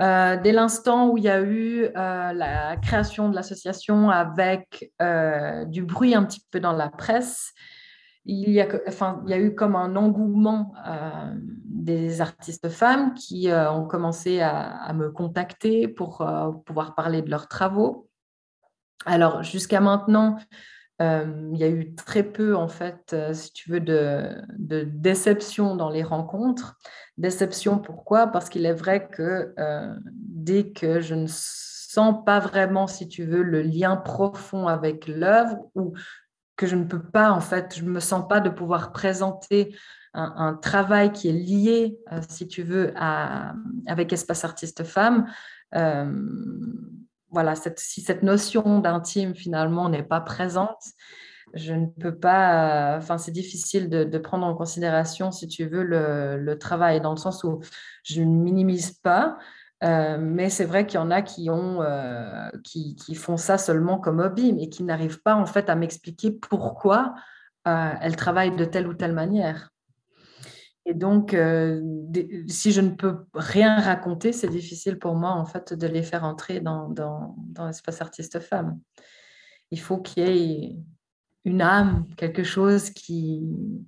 Euh, dès l'instant où il y a eu euh, la création de l'association avec euh, du bruit un petit peu dans la presse, il y a, enfin, il y a eu comme un engouement des artistes femmes qui ont commencé à, me contacter pour pouvoir parler de leurs travaux. Alors, jusqu'à maintenant, il y a eu très peu, en fait, si tu veux, de, déception dans les rencontres. Déception, pourquoi? Parce qu'il est vrai que euh, dès que je ne sens pas vraiment, si tu veux, le lien profond avec l'œuvre ou que je ne peux pas, en fait, je ne me sens pas de pouvoir présenter un, travail qui est lié, euh, si tu veux, à, avec Espace Artiste Femme. Euh, voilà, si cette notion d'intime finalement n'est pas présente, je ne peux pas, enfin, c'est difficile de, prendre en considération, si tu veux, le, travail, dans le sens où je ne minimise pas, euh, mais c'est vrai qu'il y en a qui, ont, euh, qui, font ça seulement comme hobby, mais qui n'arrivent pas, en fait, à m'expliquer pourquoi euh, elles travaillent de telle ou telle manière. Et donc, si je ne peux rien raconter, c'est difficile pour moi, en fait, de les faire entrer dans, l'espace artiste femme. Il faut qu'il y ait une âme, quelque chose qui,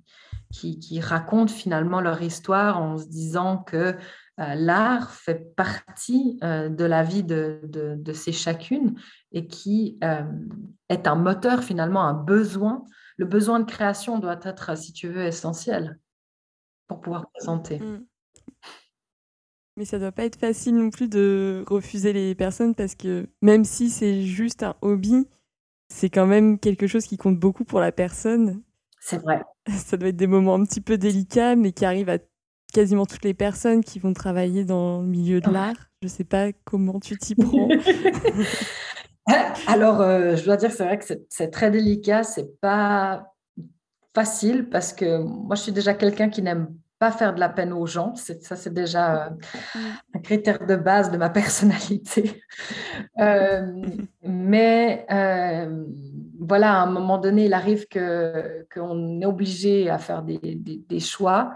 raconte finalement leur histoire en se disant que euh, l'art fait partie euh, de la vie de, de, ces chacune et qui euh, est un moteur finalement, un besoin. Le besoin de création doit être, si tu veux, essentiel pour pouvoir présenter. Mm. Mais ça doit pas être facile non plus de refuser les personnes parce que même si c'est juste un hobby, c'est quand même quelque chose qui compte beaucoup pour la personne. C'est vrai. Ça doit être des moments un petit peu délicats, mais qui arrivent à quasiment toutes les personnes qui vont travailler dans le milieu de l'art. Je ne sais pas comment tu t'y prends. Alors, euh, je dois dire que c'est vrai que c'est très délicat, c'est pas facile parce que moi, je suis déjà quelqu'un qui n'aime faire de la peine aux gens. Ça, c'est déjà euh, un critère de base de ma personnalité. Euh, mais euh, voilà, à un moment donné, il arrive qu'on est obligé à faire des, des, choix.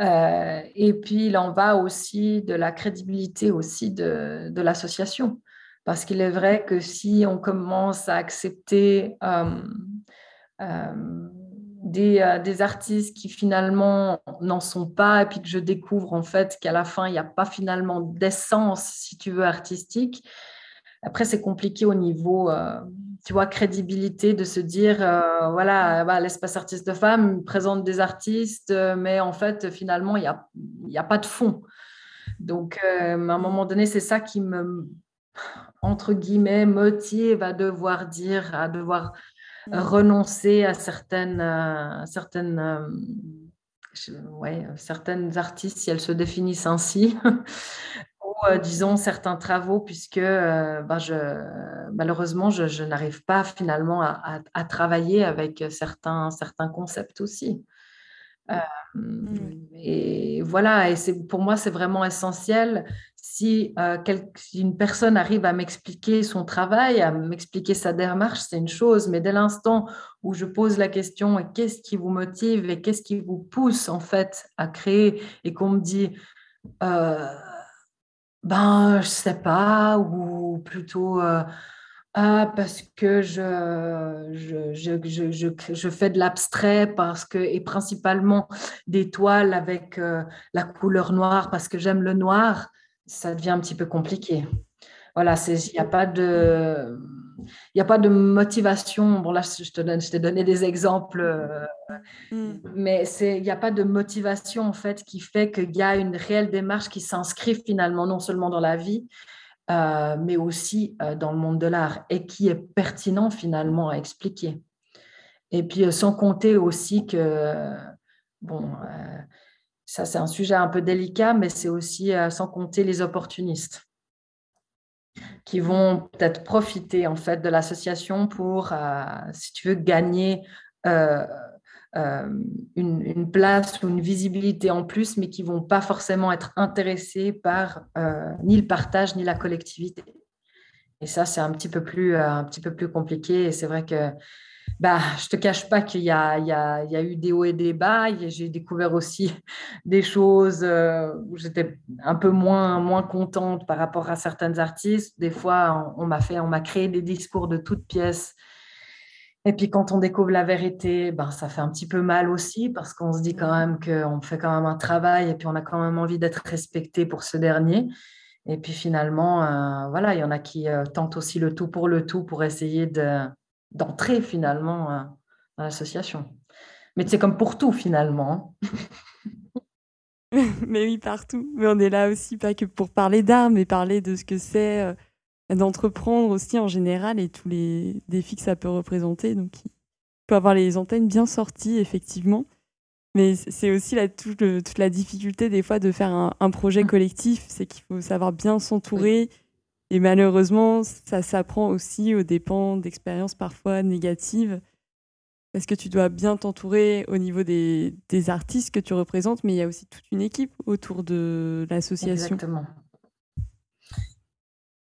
et puis, il en va aussi de la crédibilité aussi de, de l'association. Parce qu'il est vrai que si on commence à accepter des, artistes qui finalement n'en sont pas, et puis que je découvre en fait qu'à la fin, il n'y a pas finalement d'essence, si tu veux, artistique. Après, c'est compliqué au niveau, euh, tu vois, crédibilité de se dire, euh, voilà, bah, l'espace artiste de femme présente des artistes, mais en fait, finalement, il n'y a, a pas de fond. Donc, à un moment donné, c'est ça qui me, entre guillemets, motive à devoir dire, à devoir renoncer à certaines, certaines ouais, certaines artistes, si elles se définissent ainsi, ou euh, disons certains travaux, puisque euh, ben, je, malheureusement, je, n'arrive pas finalement à, travailler avec certains, certains concepts aussi. Euh, et voilà, et pour moi, c'est vraiment essentiel si, euh, une personne arrive à m'expliquer son travail, à m'expliquer sa démarche, c'est une chose, mais dès l'instant où je pose la question qu'est-ce qui vous motive et qu'est-ce qui vous pousse en fait à créer et qu'on me dit euh, ben je sais pas ou plutôt euh, ah, parce que je, je, je, je, je fais de l'abstrait parce que, et principalement des toiles avec euh, la couleur noire parce que j'aime le noir ça devient un petit peu compliqué. Voilà, il n'y a pas de... Il a pas de motivation. Bon, là, je te donne, je t'ai donné des exemples, euh, mm. mais il n'y a pas de motivation en fait qui fait qu'il y a une réelle démarche qui s'inscrit finalement non seulement dans la vie, euh, mais aussi euh, dans le monde de l'art et qui est pertinent finalement à expliquer. Et puis, sans compter aussi que, bon, ça, c'est un sujet un peu délicat, mais c'est aussi euh, sans compter les opportunistes qui vont peut-être profiter en fait de l'association pour, euh, si tu veux, gagner euh, une, place ou une visibilité en plus, mais qui vont pas forcément être intéressés par ni le partage ni la collectivité. Et ça, c'est un petit peu plus, un petit peu plus compliqué. Et c'est vrai que bah, je te cache pas qu'il y, y, y a, eu des hauts et des bas. J'ai découvert aussi des choses euh, où j'étais un peu moins, moins contente par rapport à certains artistes. Des fois, on, m'a fait, on m'a créé des discours de toutes pièces. Et puis quand on découvre la vérité, ben, ça fait un petit peu mal aussi parce qu'on se dit quand même qu'on fait quand même un travail et puis on a quand même envie d'être respecté pour ce dernier. Et puis finalement, euh, voilà, il y en a qui euh, tentent aussi le tout pour le tout pour essayer de, d'entrer finalement euh, dans l'association. Mais c'est comme pour tout finalement. mais oui, partout. Mais on est là aussi pas que pour parler d'art, mais parler de ce que c'est d'entreprendre aussi en général et tous les défis que ça peut représenter. Donc, il faut avoir les antennes bien sorties, effectivement. Mais c'est aussi la, toute, la difficulté des fois de faire un, projet mmh. collectif, c'est qu'il faut savoir bien s'entourer. Et malheureusement, ça s'apprend aussi aux dépens d'expériences parfois négatives. Parce que tu dois bien t'entourer au niveau des, des, artistes que tu représentes, mais il y a aussi toute une équipe autour de l'association. Exactement.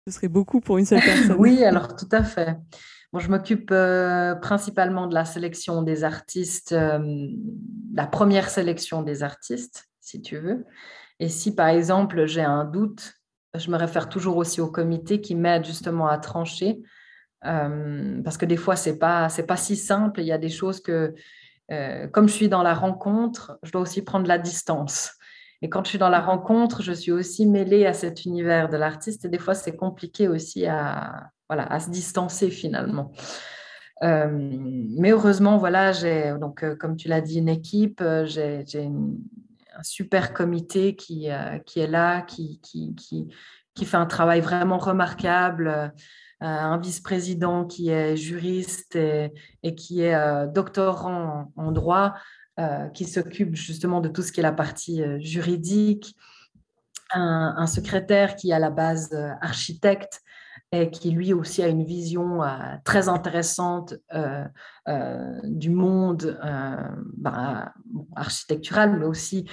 Ce serait beaucoup pour une seule personne. oui, alors tout à fait. Bon, je m'occupe euh, principalement de la sélection des artistes, euh, la première sélection des artistes, si tu veux. Et si par exemple j'ai un doute je me réfère toujours aussi au comité qui m'aide justement à trancher. Euh, parce que des fois, ce n'est pas, pas si simple. Il y a des choses que, comme je suis dans la rencontre, je dois aussi prendre la distance. Et quand je suis dans la rencontre, je suis aussi mêlée à cet univers de l'artiste. Et des fois, c'est compliqué aussi à, voilà, à se distancer finalement. Euh, mais heureusement, voilà, j'ai donc, comme tu l'as dit, une équipe. J'ai une, un super comité qui, euh, qui est là, qui, qui, qui, qui, fait un travail vraiment remarquable, euh, un vice-président qui est juriste et, qui est euh, doctorant en, droit, qui s'occupe justement de tout ce qui est la partie juridique, un, secrétaire qui est à la base architecte et qui lui aussi a une vision euh, très intéressante euh, euh, du monde bah, architectural, mais aussi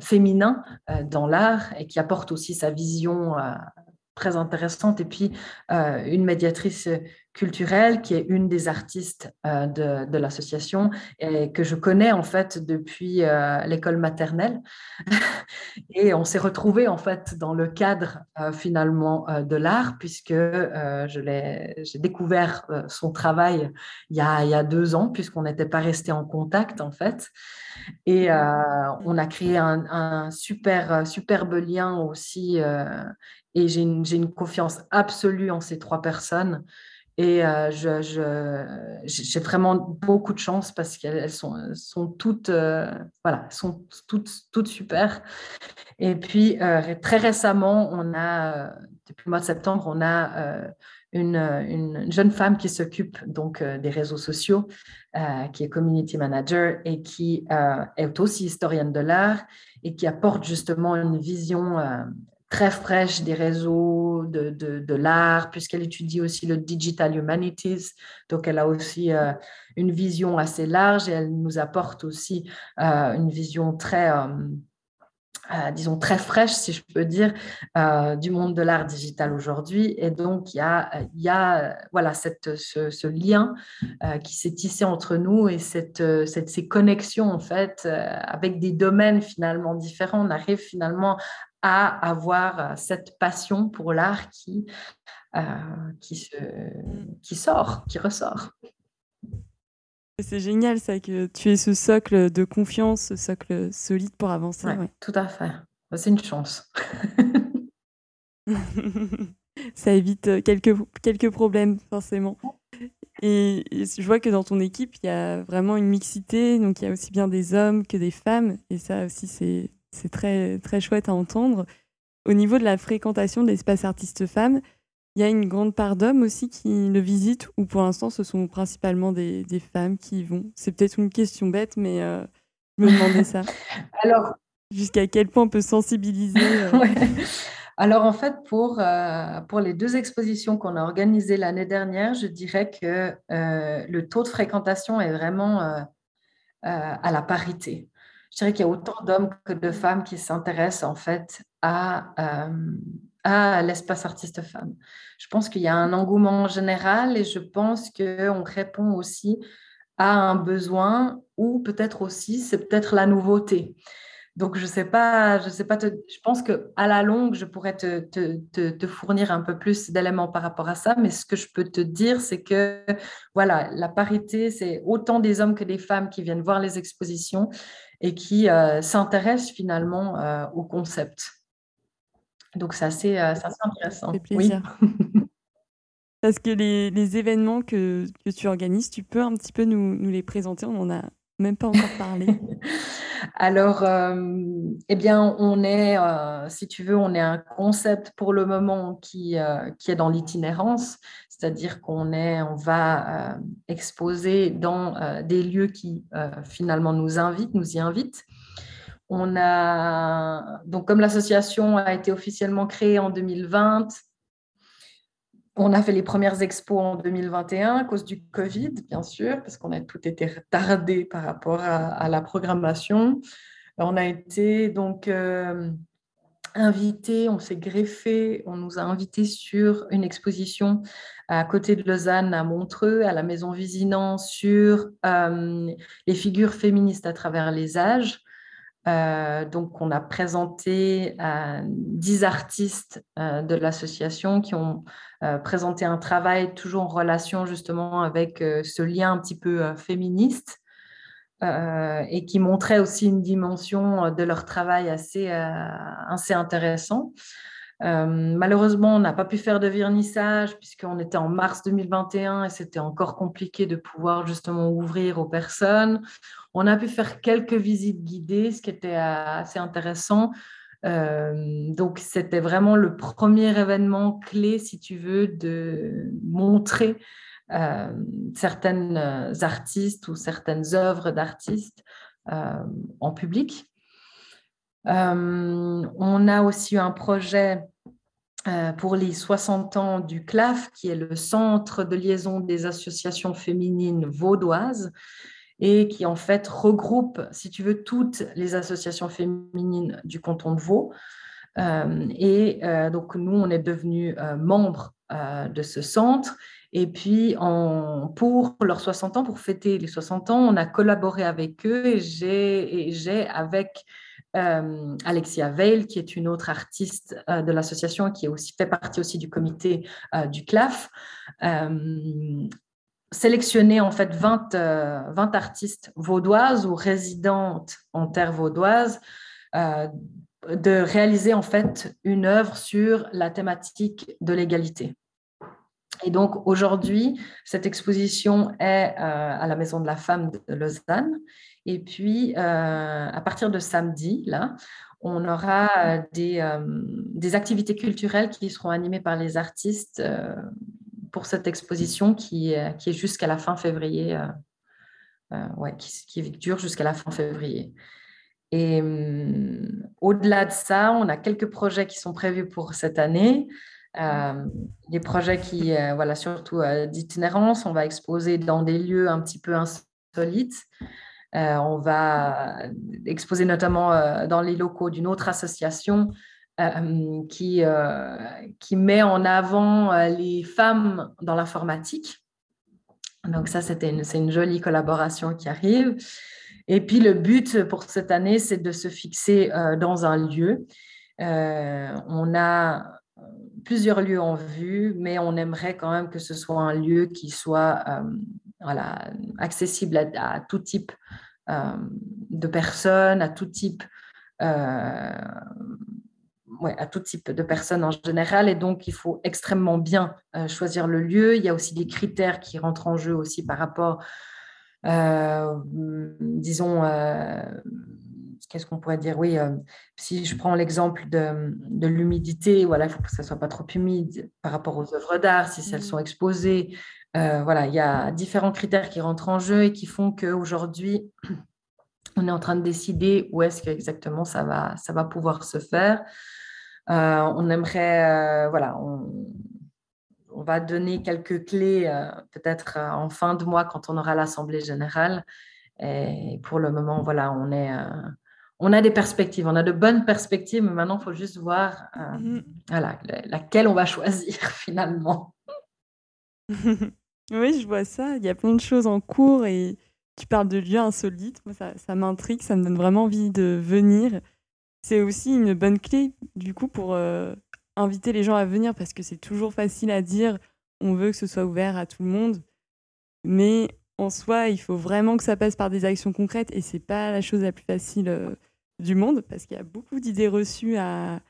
féminin dans l'art, et qui apporte aussi sa vision très intéressante. Et puis, une médiatrice culturelle qui est une des artistes de, de l'association et que je connais en fait depuis l'école maternelle. et on s'est retrouvés en fait dans le cadre finalement de l'art puisque j'ai découvert son travail il y a, il y a deux ans puisqu'on n'était pas resté en contact en fait. Et on a créé un, un super, superbe lien aussi et j'ai une, une, confiance absolue en ces trois personnes. Et euh, j'ai vraiment beaucoup de chance parce qu'elles sont, sont, toutes, euh, voilà, sont toutes, toutes super. Et puis, euh, très récemment, on a, depuis le mois de septembre, on a une, jeune femme qui s'occupe donc des réseaux sociaux, qui est community manager et qui est aussi historienne de l'art et qui apporte justement une vision très fraîche des réseaux de, de, l'art, puisqu'elle étudie aussi le Digital Humanities. Donc, elle a aussi euh, une vision assez large et elle nous apporte aussi euh, une vision très, euh, disons, très fraîche, si je peux dire, du monde de l'art digital aujourd'hui. Et donc, il y a, il y a voilà, cette, ce, ce lien qui s'est tissé entre nous et cette, cette, ces connexions, en fait, avec des domaines finalement différents. On arrive finalement à avoir euh, cette passion pour l'art qui, euh, qui, se, qui sort, qui ressort. C'est génial ça que tu aies ce socle de confiance, ce socle solide pour avancer. Tout à fait. C'est une chance. ça évite euh, quelques, quelques problèmes forcément. Et je vois que dans ton équipe, il y a vraiment une mixité, donc il y a aussi bien des hommes que des femmes, et ça aussi c'est c'est très, très chouette à entendre. Au niveau de la fréquentation de l'espace artiste femmes, il y a une grande part d'hommes aussi qui le visitent, ou pour l'instant, ce sont principalement des, des femmes qui y vont. C'est peut-être une question bête, mais euh, je me demandais ça. Alors, jusqu'à quel point on peut sensibiliser euh? Alors, en fait, pour, euh, pour les deux expositions qu'on a organisées l'année dernière, je dirais que le taux de fréquentation est vraiment à la parité je dirais qu'il y a autant d'hommes que de femmes qui s'intéressent en fait à, euh, à l'espace artiste femme. Je pense qu'il y a un engouement général et je pense qu'on répond aussi à un besoin ou peut-être aussi c'est peut-être la nouveauté. Donc, je sais pas, je sais pas je pense qu'à la longue, je pourrais te, te, te, fournir un peu plus d'éléments par rapport à ça, mais ce que je peux te dire, c'est que voilà, la parité, c'est autant des hommes que des femmes qui viennent voir les expositions et qui euh, s'intéressent finalement euh, au concept. Donc, c'est assez, euh, assez, intéressant. Ça fait plaisir. Parce que les, les événements que, que, tu organises, tu peux un petit peu nous, nous les présenter? On en a même pas encore parlé. Alors, euh, eh bien, on est, euh, si tu veux, on est un concept pour le moment qui, qui est dans l'itinérance, c'est-à-dire qu'on est, on va exposer dans des lieux qui finalement nous invitent, nous y invitent. On a donc comme l'association a été officiellement créée en 2020, on a fait les premières expos en 2021 à cause du Covid, bien sûr, parce qu'on a tout été retardé par rapport à, la programmation. On a été donc euh, invité, on s'est greffé, on nous a invités sur une exposition à côté de Lausanne, à Montreux, à la Maison Visinant, sur euh, les figures féministes à travers les âges. Euh, donc, on a présenté euh, 10 artistes euh, de l'association qui ont présenté un travail toujours en relation justement avec ce lien un petit peu féministe et qui montrait aussi une dimension de leur travail assez, assez intéressant. Malheureusement, on n'a pas pu faire de vernissage puisqu'on était en mars 2021 et c'était encore compliqué de pouvoir justement ouvrir aux personnes. On a pu faire quelques visites guidées, ce qui était euh, assez intéressant. Euh, donc, c'était vraiment le premier événement clé, si tu veux, de montrer euh, certaines artistes ou certaines œuvres d'artistes en public. On a aussi un projet pour les 60 ans du CLAF, qui est le centre de liaison des associations féminines vaudoises, et qui en fait regroupe, si tu veux, toutes les associations féminines du canton de Vaud. Euh, et euh, donc, nous, on est devenus euh, membres de ce centre. Et puis, pour leurs 60 ans, pour fêter les 60 ans, on a collaboré avec eux et j'ai, avec Alexia Veil, qui est une autre artiste de l'association, qui aussi, fait partie aussi du comité du CLAF, sélectionné en fait 20, 20 euh, artistes vaudoises ou résidentes en terre vaudoise euh, de réaliser en fait une œuvre sur la thématique de l'égalité. Et donc aujourd'hui, cette exposition est euh, à la Maison de la Femme de Lausanne. Et puis, à partir de samedi, là, on aura des, des, activités culturelles qui seront animées par les artistes pour cette exposition qui, est jusqu'à la fin février, ouais, qui, dure jusqu'à la fin février. Et hum, au-delà de ça, on a quelques projets qui sont prévus pour cette année. Euh, des projets qui, euh, voilà, surtout euh, d'itinérance. On va exposer dans des lieux un petit peu insolites. On va exposer notamment dans les locaux d'une autre association qui, qui met en avant les femmes dans l'informatique. Donc ça, c'était c'est une jolie collaboration qui arrive. Et puis le but pour cette année, c'est de se fixer dans un lieu. on a plusieurs lieux en vue, mais on aimerait quand même que ce soit un lieu qui soit euh, voilà, accessible à, tout type euh, de personnes, à tout type, euh, ouais, à tout type de personnes en général. Et donc, il faut extrêmement bien choisir le lieu. Il y a aussi des critères qui rentrent en jeu aussi par rapport, disons, qu'est-ce qu'on pourrait dire? Oui, euh, si je prends l'exemple de, l'humidité, voilà, il faut que ça soit pas trop humide par rapport aux œuvres d'art, si elles mmh. sont exposées. Euh, voilà, il y a différents critères qui rentrent en jeu et qui font qu'aujourd'hui, on est en train de décider où est-ce que exactement ça va, ça va pouvoir se faire. Euh, on aimerait, voilà, on, on, va donner quelques clés peut-être en fin de mois quand on aura l'assemblée générale. Et pour le moment, voilà, on est on a des perspectives, on a de bonnes perspectives, mais maintenant, il faut juste voir euh, mhm. voilà, laquelle on va choisir finalement. oui, je vois ça. Il y a plein de choses en cours et tu parles de lieux insolites. Moi, ça, m'intrigue, ça me donne vraiment envie de venir. C'est aussi une bonne clé, du coup, pour euh, inviter les gens à venir parce que c'est toujours facile à dire on veut que ce soit ouvert à tout le monde. Mais en soi, il faut vraiment que ça passe par des actions concrètes et c'est pas la chose la plus facile euh, du monde parce qu'il y a beaucoup d'idées reçues à,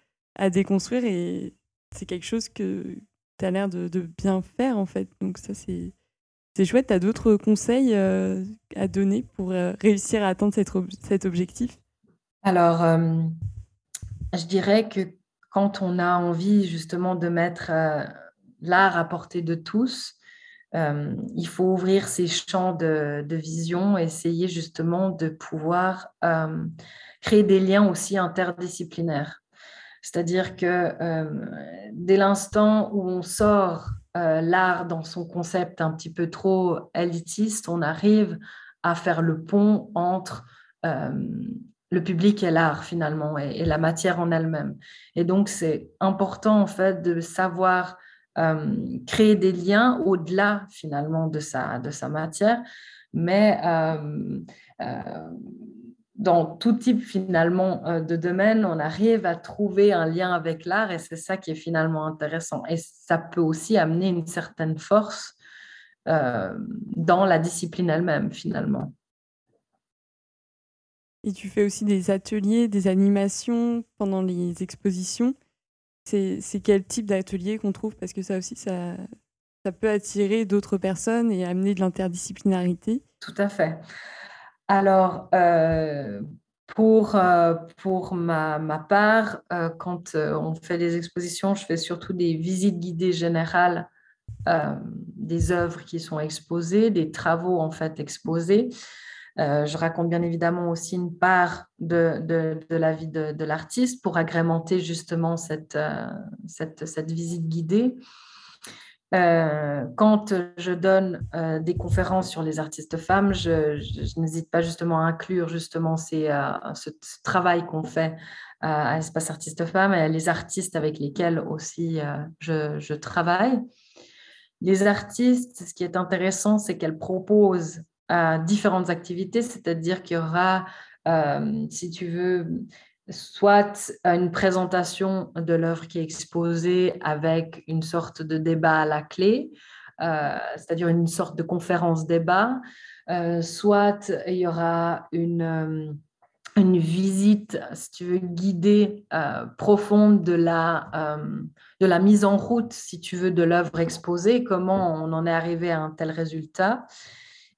déconstruire et c'est quelque chose que tu as l'air de, bien faire en fait. Donc ça c'est c'est chouette. Tu as d'autres conseils euh, à donner pour euh, réussir à atteindre cet objectif? Alors, je dirais que quand on a envie justement de mettre l'art à portée de tous, euh, il faut ouvrir ses champs de, vision, essayer justement de pouvoir euh, créer des liens aussi interdisciplinaires. C'est-à-dire que euh, dès l'instant où on sort l'art dans son concept un petit peu trop élitiste, on arrive à faire le pont entre le public et l'art finalement et, la matière en elle-même. Et donc c'est important en fait de savoir euh, créer des liens au-delà finalement de sa, de sa matière, mais euh, euh, dans tout type finalement de domaine, on arrive à trouver un lien avec l'art et c'est ça qui est finalement intéressant. Et ça peut aussi amener une certaine force dans la discipline elle-même finalement. Et tu fais aussi des ateliers, des animations pendant les expositions. C'est quel type d'atelier qu'on trouve? Parce que ça aussi, ça, ça peut attirer d'autres personnes et amener de l'interdisciplinarité. Tout à fait. Alors, euh, pour, euh, pour ma, ma part, euh, quand on fait des expositions, je fais surtout des visites guidées générales des œuvres qui sont exposées, des travaux en fait exposés. Je raconte bien évidemment aussi une part de, de, la vie de, l'artiste pour agrémenter justement cette, cette, cette, visite guidée. Euh, quand je donne des conférences sur les artistes femmes, je, n'hésite pas justement à inclure justement ces, ce, travail qu'on fait à Espace Artistes Femmes et les artistes avec lesquels aussi je, travaille. Les artistes, ce qui est intéressant, c'est qu'elles proposent différentes activités, c'est-à-dire qu'il y aura, euh, si tu veux, soit une présentation de l'œuvre qui est exposée avec une sorte de débat à la clé, euh, c'est-à-dire une sorte de conférence-débat, euh, soit il y aura une, une visite, si tu veux, guidée, profonde de la, de la mise en route, si tu veux, de l'œuvre exposée, comment on en est arrivé à un tel résultat.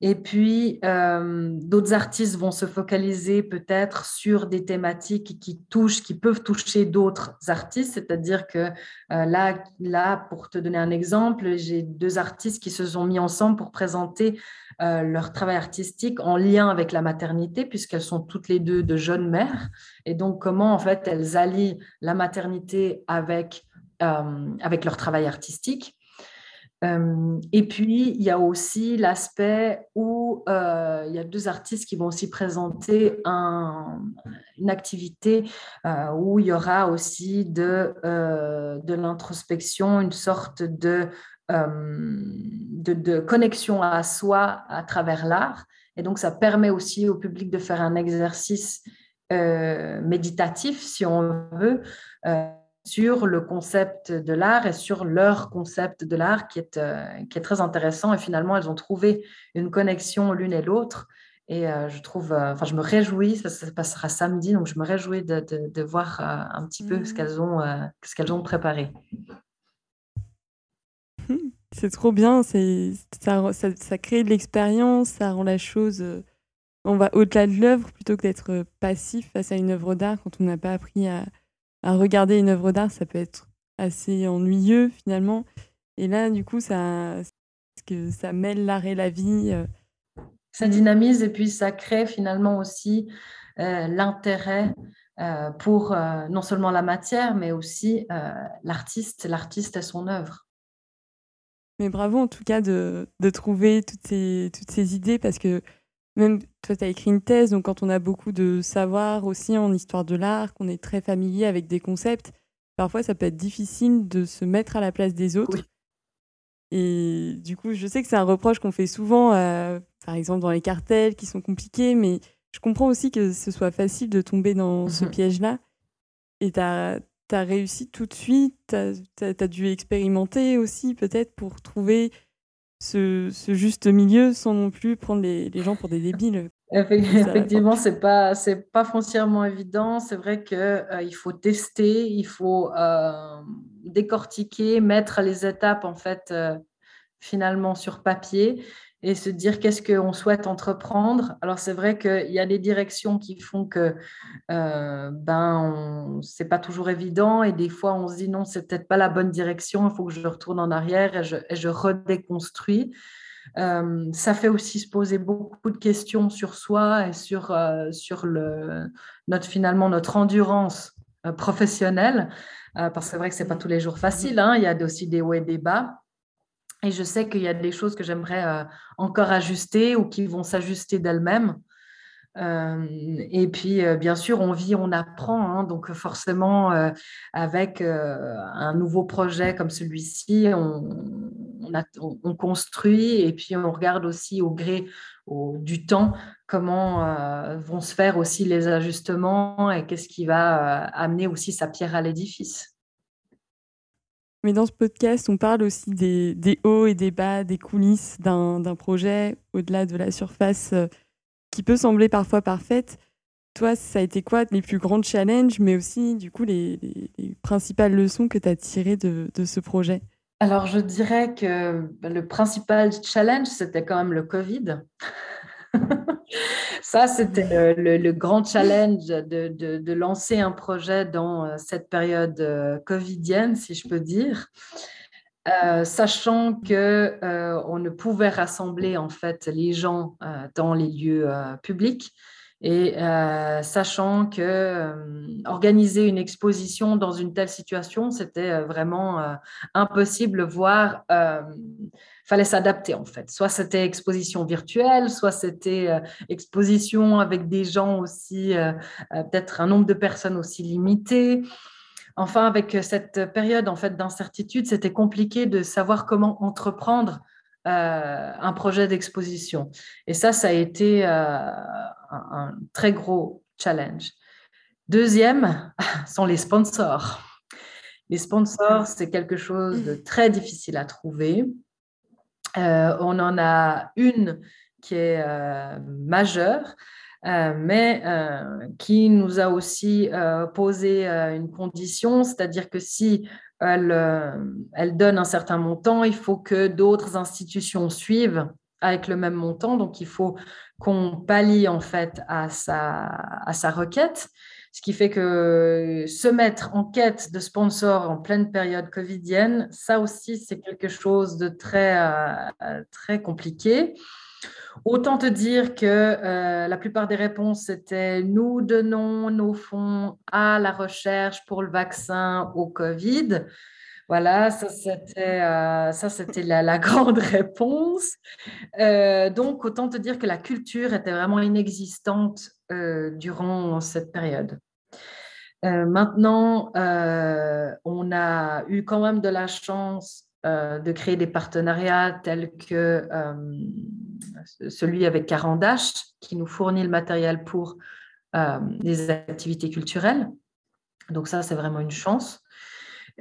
Et puis, euh, d'autres artistes vont se focaliser peut-être sur des thématiques qui touchent, qui peuvent toucher d'autres artistes. C'est-à-dire que euh, là, là, pour te donner un exemple, j'ai deux artistes qui se sont mis ensemble pour présenter euh, leur travail artistique en lien avec la maternité, puisqu'elles sont toutes les deux de jeunes mères. Et donc, comment en fait elles allient la maternité avec, avec leur travail artistique. Et puis, il y a aussi l'aspect où il y a deux artistes qui vont aussi présenter une activité où il y aura aussi de, de l'introspection, une sorte de, de, connexion à soi à travers l'art. Et donc, ça permet aussi au public de faire un exercice méditatif, si on veut sur le concept de l'art et sur leur concept de l'art qui est, euh, qui est très intéressant. Et finalement, elles ont trouvé une connexion l'une et l'autre. Et euh, je trouve, euh, enfin, je me réjouis, ça, se passera samedi, donc je me réjouis de, de, voir un petit peu ce mmh. qu'elles ont, ce qu'elles ont préparé. C'est trop bien, c'est, ça, ça, ça, crée de l'expérience, ça rend la chose. on va au-delà de l'œuvre plutôt que d'être passif face à une œuvre d'art quand on n'a pas appris à, à regarder une œuvre d'art, ça peut être assez ennuyeux finalement. Et là, du coup, ça, que ça mêle l'art et la vie. Euh. Ça dynamise et puis ça crée finalement aussi euh, l'intérêt euh, pour non seulement la matière, mais aussi l'artiste, l'artiste et son œuvre. Mais bravo en tout cas de, de trouver toutes ces, toutes ces idées parce que même toi, tu as écrit une thèse, donc quand on a beaucoup de savoir aussi en histoire de l'art, qu'on est très familier avec des concepts, parfois ça peut être difficile de se mettre à la place des autres. Et du coup, je sais que c'est un reproche qu'on fait souvent, euh, par exemple dans les cartels qui sont compliqués, mais je comprends aussi que ce soit facile de tomber dans ce mhm. piège-là. Et tu as, réussi tout de suite, tu as, dû expérimenter aussi peut-être pour trouver ce, juste milieu sans non plus prendre les, gens pour des débiles. Effectivement, c'est pas c'est pas foncièrement évident. C'est vrai que euh, il faut tester, il faut euh, décortiquer, mettre les étapes en fait euh, finalement sur papier et se dire qu'est-ce qu'on souhaite entreprendre. Alors c'est vrai qu'il y a des directions qui font que euh, ben c'est pas toujours évident et des fois on se dit non c'est peut-être pas la bonne direction, il faut que je retourne en arrière et je, redéconstruis. Euh, ça fait aussi se poser beaucoup de questions sur soi et sur, euh, sur le, notre, finalement notre endurance euh, professionnelle, parce que c'est vrai que c'est pas tous les jours facile, hein. il y a aussi des hauts et des bas. Et je sais qu'il y a des choses que j'aimerais euh, encore ajuster ou qui vont s'ajuster d'elles-mêmes. Euh, et puis, euh, bien sûr, on vit, on apprend. Hein. donc, forcément, avec un nouveau projet comme celui-ci, on, on, construit et puis on regarde aussi au gré du temps comment vont se faire aussi les ajustements et qu'est-ce qui va amener aussi sa pierre à l'édifice. Mais dans ce podcast, on parle aussi des, hauts et des bas, des coulisses d'un projet au-delà de la surface euh, qui peut sembler parfois parfaite. Toi, ça a été quoi les plus grands challenges, mais aussi du coup les, les, principales leçons que tu as tirées de ce projet? Alors, je dirais que le principal challenge, c'était quand même le Covid. Ça, c'était le, grand challenge de, lancer un projet dans euh, cette période euh, covidienne, si je peux dire. Euh, sachant que on ne pouvait rassembler en fait les gens dans les lieux publics et sachant que organiser une exposition dans une telle situation, c'était vraiment impossible, voire fallait s'adapter en fait. Soit c'était exposition virtuelle, soit c'était euh, exposition avec des gens aussi, euh, euh, peut-être un nombre de personnes aussi limité. Enfin, avec cette période en fait d'incertitude, c'était compliqué de savoir comment entreprendre un projet d'exposition. Et ça, ça a été un, très gros challenge. Deuxième sont les sponsors. Les sponsors, c'est quelque chose de très difficile à trouver. Euh, on en a une qui est euh, majeure, euh, mais qui nous a aussi posé une condition, c'est-à-dire que si elle, elle, donne un certain montant, il faut que d'autres institutions suivent avec le même montant. Donc, il faut qu'on pallie en fait à sa, à sa requête. Ce qui fait que se mettre en quête de sponsors en pleine période covidienne, ça aussi, c'est quelque chose de très, euh, très compliqué. Autant te dire que euh, la plupart des réponses, c'était nous donnons nos fonds à la recherche pour le vaccin au Covid. Voilà, ça c'était euh, ça c'était la, grande réponse. Euh, donc autant te dire que la culture était vraiment inexistante durant cette période. maintenant, on a eu quand même de la chance de créer des partenariats tels que celui avec Carandache, qui nous fournit le matériel pour des activités culturelles. Donc ça, c'est vraiment une chance.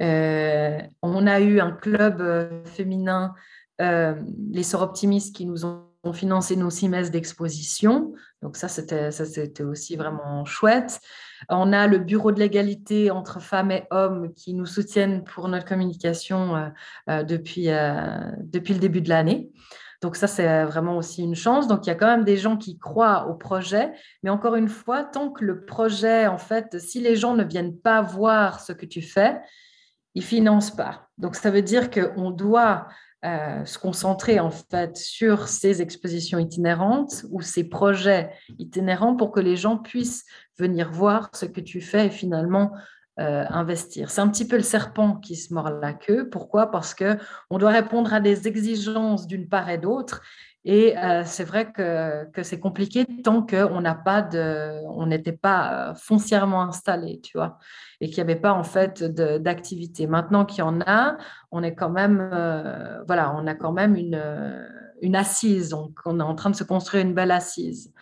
Euh, on a eu un club euh, féminin, euh, les Sœurs Optimistes, qui nous ont financé nos six messes d'exposition. Donc ça, c'était aussi vraiment chouette. On a le bureau de l'égalité entre femmes et hommes qui nous soutiennent pour notre communication depuis, depuis le début de l'année. Donc ça, c'est vraiment aussi une chance. Donc il y a quand même des gens qui croient au projet, mais encore une fois, tant que le projet, en fait, si les gens ne viennent pas voir ce que tu fais, ils financent pas. Donc ça veut dire qu'on doit euh, se concentrer en fait sur ces expositions itinérantes ou ces projets itinérants pour que les gens puissent venir voir ce que tu fais et finalement euh, investir. C'est un petit peu le serpent qui se mord la queue. Pourquoi? Parce que on doit répondre à des exigences d'une part et d'autre et euh, c'est vrai que, c'est compliqué tant qu'on n'était pas euh, foncièrement installé, tu vois, et qu'il n'y avait pas en fait d'activité. Maintenant qu'il y en a, on est quand même, euh, voilà, on a quand même une assise. Donc, on est en train de se construire une belle assise.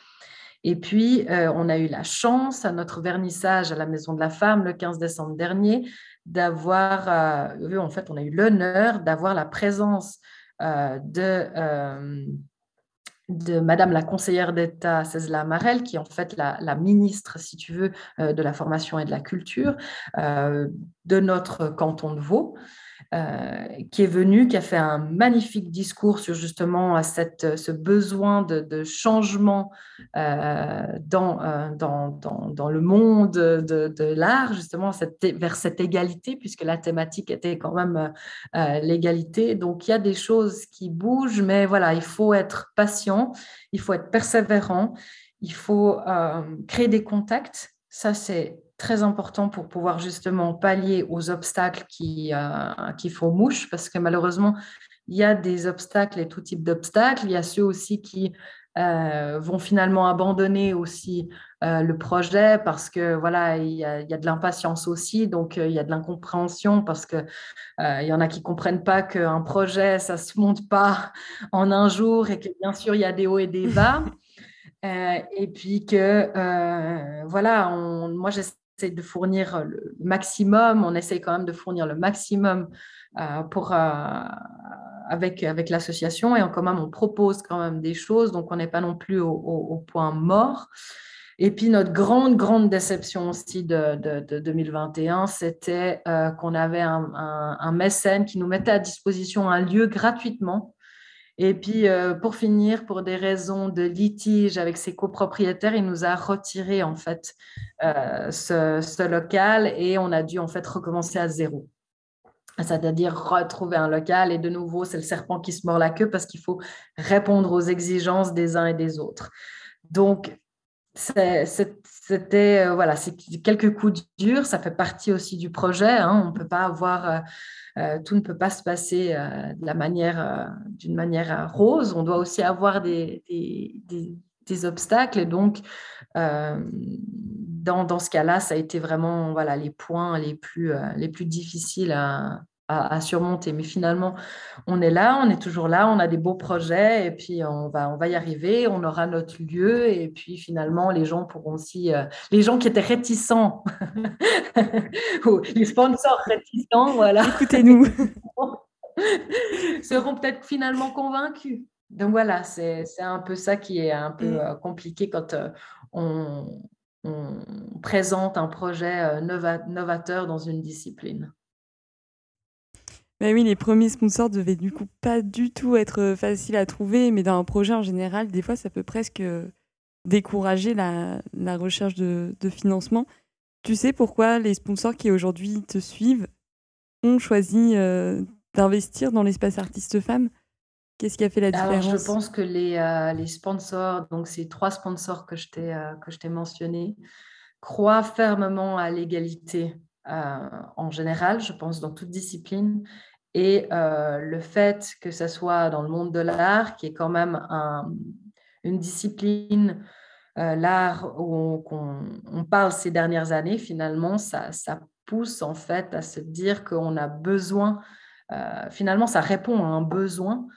Et puis, on a eu la chance à notre vernissage à la Maison de la Femme le 15 décembre dernier d'avoir, en fait, on a eu l'honneur d'avoir la présence de de Madame la conseillère d'État Cézla Marel, qui est en fait la, ministre, si tu veux, euh, de la formation et de la culture euh, de notre canton de Vaud. Euh, qui est venu, qui a fait un magnifique discours sur justement cette, ce besoin de, changement euh, dans, euh, dans, dans, dans, le monde de, de l'art, justement vers cette égalité, puisque la thématique était quand même l'égalité. Donc il y a des choses qui bougent, mais voilà, il faut être patient, il faut être persévérant, il faut créer des contacts. Ça, c'est très important pour pouvoir justement pallier aux obstacles qui, euh, qui font mouche, parce que malheureusement, il y a des obstacles et tout type d'obstacles. Il y a ceux aussi qui euh, vont finalement abandonner aussi euh, le projet parce que voilà, il y a, il y a de l'impatience aussi, donc il y a de l'incompréhension parce que il y en a qui comprennent pas qu'un projet ça se monte pas en un jour et que bien sûr il y a des hauts et des bas. et puis que voilà, on, moi j'essaie de fournir le maximum, on essaie quand même de fournir le maximum euh, euh, avec, l'association et en commun, on propose quand même des choses, donc on n'est pas non plus au, point mort. Et puis notre grande, grande déception aussi de, de, 2021, c'était euh, qu'on avait un, mécène qui nous mettait à disposition un lieu gratuitement et puis, euh, pour finir, pour des raisons de litige avec ses copropriétaires, il nous a retiré en fait euh, ce, local et on a dû en fait recommencer à zéro. C'est-à-dire retrouver un local et de nouveau, c'est le serpent qui se mord la queue parce qu'il faut répondre aux exigences des uns et des autres. Donc, c'était euh, voilà, c'est quelques coups durs. Ça fait partie aussi du projet. Hein. On peut pas avoir euh, tout ne peut pas se passer euh, de la manière, d'une manière rose. On doit aussi avoir des, des, obstacles. Et donc, dans, dans, ce cas-là, ça a été vraiment voilà, les points les plus, les plus difficiles à, à, surmonter. Mais finalement, on est là, on est toujours là, on a des beaux projets et puis on va, on va y arriver, on aura notre lieu et puis finalement, les gens pourront aussi, euh, les gens qui étaient réticents, les sponsors réticents, voilà. Écoutez-nous. seront peut-être finalement convaincus. Donc voilà, c'est un peu ça qui est un peu mm. euh, compliqué quand euh, on, on, présente un projet novateur dans une discipline. Bah oui, les premiers sponsors devaient du coup pas du tout être faciles à trouver, mais dans un projet en général, des fois, ça peut presque décourager la, recherche de, financement. Tu sais pourquoi les sponsors qui aujourd'hui te suivent ont choisi d'investir dans l'espace artiste femme? Qu'est-ce qui a fait la différence Alors, je pense que les, les sponsors, donc ces trois sponsors que je t'ai mentionnés, croient fermement à l'égalité. euh, en général, je pense, dans toute discipline. Et euh, le fait que ce soit dans le monde de l'art, qui est quand même une discipline, euh, l'art où on, parle ces dernières années, finalement, ça, ça, pousse en fait à se dire qu'on a besoin, finalement, ça répond à un besoin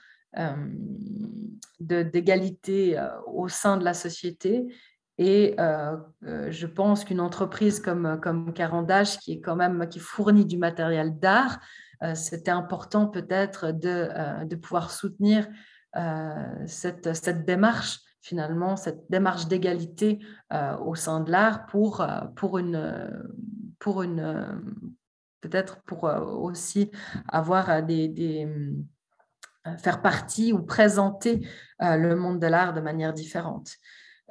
d'égalité au sein de la société et euh, euh, je pense qu'une entreprise comme, comme Carandache, qui est quand même qui fournit du matériel d'art, euh, c'était important peut-être de, de, pouvoir soutenir cette, cette, démarche finalement, cette démarche d'égalité au sein de l'art pour, pour une, pour une peut-être pour aussi avoir des, des faire partie ou présenter le monde de l'art de manière différente.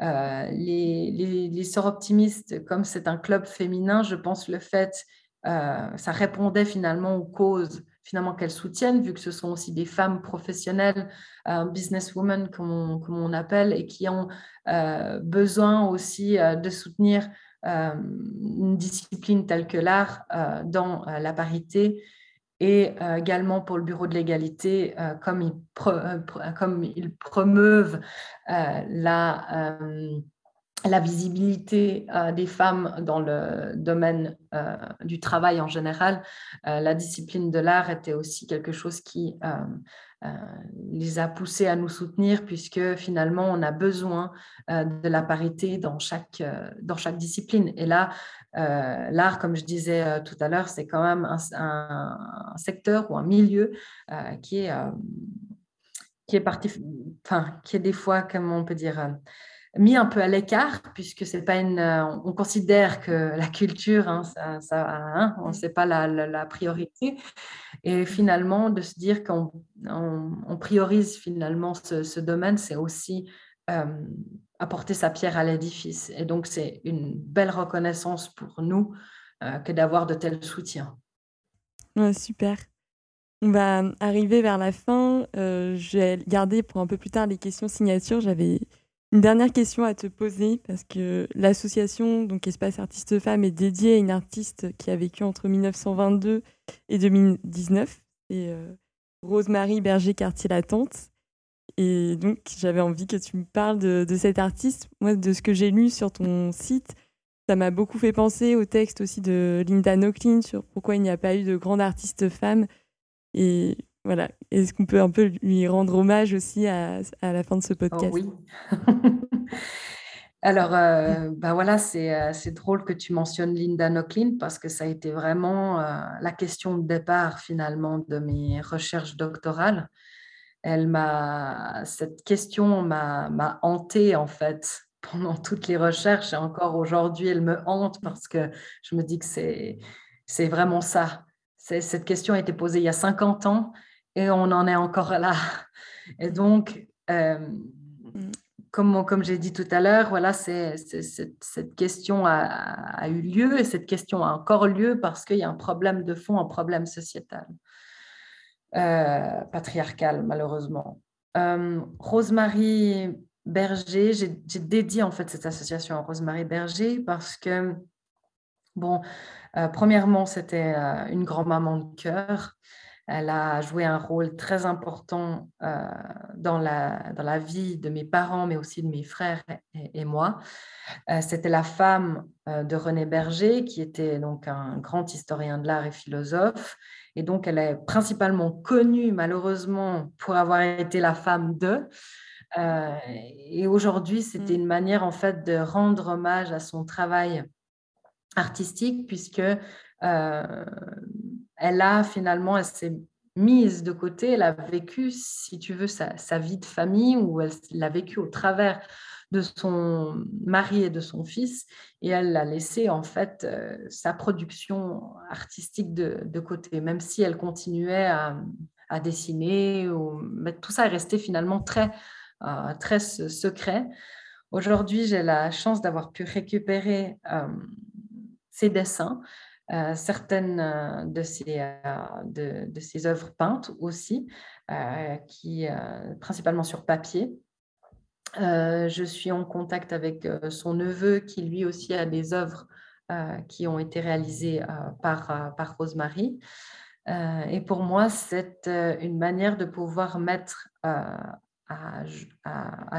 Euh, les, les, sœurs optimistes, comme c'est un club féminin, je pense le fait, euh, ça répondait finalement aux causes finalement qu'elles soutiennent, vu que ce sont aussi des femmes professionnelles, euh, businesswomen comme on, appelle, et qui ont besoin aussi de soutenir une discipline telle que l'art dans la parité et euh, également pour le Bureau de l'égalité, euh, comme, ils euh, comme ils promeuvent la, la visibilité des femmes dans le domaine du travail en général, la discipline de l'art était aussi quelque chose qui les a poussés à nous soutenir puisque finalement on a besoin de la parité dans chaque, dans chaque discipline. Et là, euh, l'art, comme je disais euh, tout à l'heure, c'est quand même un, secteur ou un milieu euh, qui est qui est parti, enfin, qui est des fois, comment on peut dire, mis un peu à l'écart, puisque c'est pas une, on considère que la culture, hein, ça, ça hein, on sait pas la, la, priorité, et finalement de se dire qu'on on, priorise finalement ce, ce domaine, c'est aussi apporter sa pierre à l'édifice. Et donc, c'est une belle reconnaissance pour nous euh, que d'avoir de tels soutiens. super. On va arriver vers la fin. Euh, je vais garder pour un peu plus tard les questions signatures. J'avais une dernière question à te poser parce que l'association donc Espace Artistes Femmes est dédiée à une artiste qui a vécu entre 1922 et 2019. C'est euh, Rosemary Berger-Cartier-Latente. Et donc, j'avais envie que tu me parles de, de, cet artiste. Moi, de ce que j'ai lu sur ton site, ça m'a beaucoup fait penser au texte aussi de Linda Nochlin sur pourquoi il n'y a pas eu de grande artiste femme. Et voilà, est-ce qu'on peut un peu lui rendre hommage aussi à, à la fin de ce oh podcast? Oui. Alors, euh, bah voilà, euh, c'est drôle que tu mentionnes Linda Nochlin parce que ça a été vraiment euh, la question de départ finalement de mes recherches doctorales. Elle m'a, cette question m'a hantée en fait pendant toutes les recherches. Et encore aujourd'hui elle me hante parce que je me dis que c'est c'est vraiment ça. Cette question a été posée il y a 50 ans et on en est encore là. Et donc, euh, mm. comme, j'ai dit tout à l'heure, voilà, cette question a, eu lieu et cette question a encore lieu parce qu'il y a un problème de fond, un problème sociétal. Euh, patriarcale, malheureusement. Euh, Rosemary Berger, j'ai dédié en fait cette association à Rosemary Berger parce que, bon, euh, premièrement, c'était une grand-maman de cœur. Elle a joué un rôle très important dans, la, dans la vie de mes parents, mais aussi de mes frères et, et moi. C'était la femme de René Berger, qui était donc un grand historien de l'art et philosophe, et donc, elle est principalement connue, malheureusement, pour avoir été la femme d'eux. Euh, et aujourd'hui, c'était mm. une manière, en fait, de rendre hommage à son travail artistique, puisque euh, elle a finalement, elle s'est mise de côté, elle a vécu, si tu veux, sa, vie de famille, ou elle l'a vécu au travers de son mari et de son fils, et elle a laissé en fait sa production artistique de, côté, même si elle continuait à, dessiner. Ou... Mais tout ça est resté finalement très, très secret. Aujourd'hui, j'ai la chance d'avoir pu récupérer ses dessins, euh, certaines euh, de ses, euh, œuvres peintes aussi, qui, principalement sur papier. je suis en contact avec son neveu qui lui aussi a des œuvres qui ont été réalisées par, par Rosemary. et pour moi, c'est une manière de pouvoir mettre à,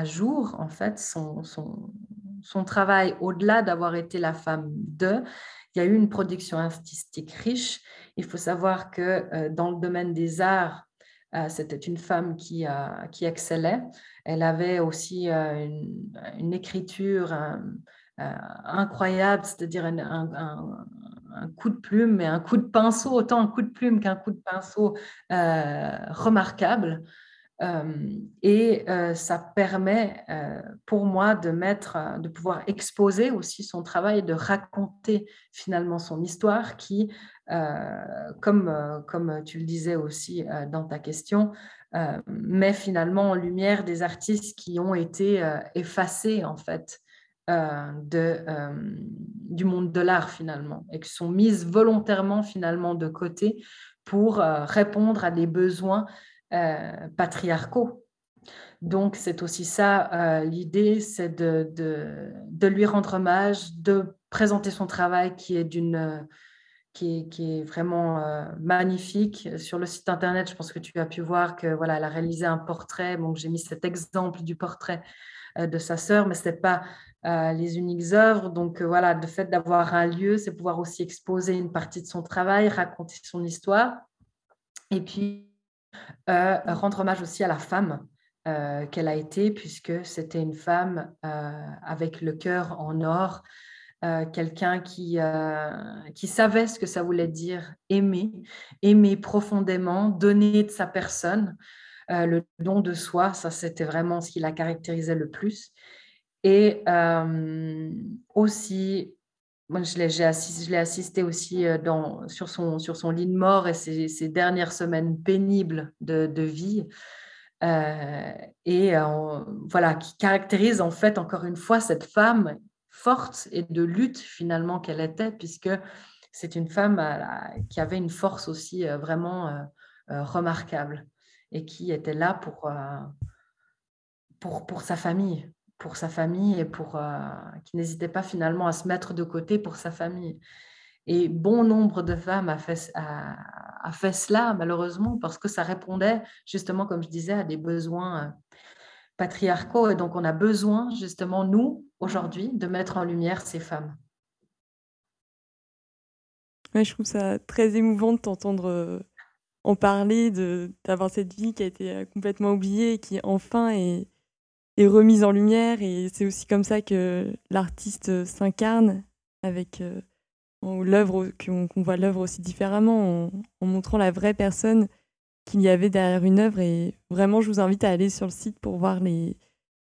jour en fait son, son, son travail au-delà d'avoir été la femme de il y a eu une production artistique riche. Il faut savoir que euh, dans le domaine des arts, euh, c'était une femme qui, qui excellait. Elle avait aussi euh, une, écriture incroyable, c'est-à-dire un, coup de plume, mais un coup de pinceau, autant un coup de plume qu'un coup de pinceau remarquable. Euh, et euh, ça permet euh, pour moi de mettre, de pouvoir exposer aussi son travail, de raconter finalement son histoire qui, comme, comme tu le disais aussi dans ta question, met finalement en lumière des artistes qui ont été effacés en fait de, du monde de l'art finalement et qui sont mises volontairement finalement de côté pour répondre à des besoins euh, patriarcaux. Donc, c'est aussi ça, euh, l'idée, c'est de, de, lui rendre hommage, de présenter son travail qui est d'une... Qui est, vraiment euh, magnifique. Sur le site internet, je pense que tu as pu voir que voilà, elle a réalisé un portrait. Donc j'ai mis cet exemple du portrait de sa sœur, mais ce n'est pas les uniques œuvres. Donc voilà, le fait d'avoir un lieu, c'est pouvoir aussi exposer une partie de son travail, raconter son histoire. Et puis euh, rendre hommage aussi à la femme euh, qu'elle a été, puisque c'était une femme euh, avec le cœur en or, quelqu'un qui, qui savait ce que ça voulait dire aimer, aimer profondément, donner de sa personne, le don de soi, ça c'était vraiment ce qui la caractérisait le plus. Et aussi moi, je l'ai assisté, assisté, aussi euh, dans, sur, son, sur son lit de mort et ses, dernières semaines pénibles de, vie. Euh, et euh, voilà, qui caractérise en fait encore une fois cette femme forte et de lutte finalement qu'elle était, puisque c'est une femme qui avait une force aussi vraiment remarquable et qui était là pour, pour, pour sa famille pour sa famille et pour euh, qui n'hésitait pas finalement à se mettre de côté pour sa famille. Et bon nombre de femmes a fait, a, fait cela, malheureusement, parce que ça répondait, justement, comme je disais, à des besoins euh, patriarcaux. Et donc, on a besoin, justement, nous, aujourd'hui, de mettre en lumière ces femmes. Ouais, je trouve ça très émouvant de t'entendre euh, en parler, d'avoir cette vie qui a été complètement oubliée et qui, enfin, est, est remise en lumière et c'est aussi comme ça que l'artiste s'incarne avec euh, l'œuvre qu'on voit l'œuvre aussi différemment en, montrant la vraie personne qu'il y avait derrière une œuvre. Et vraiment je vous invite à aller sur le site pour voir les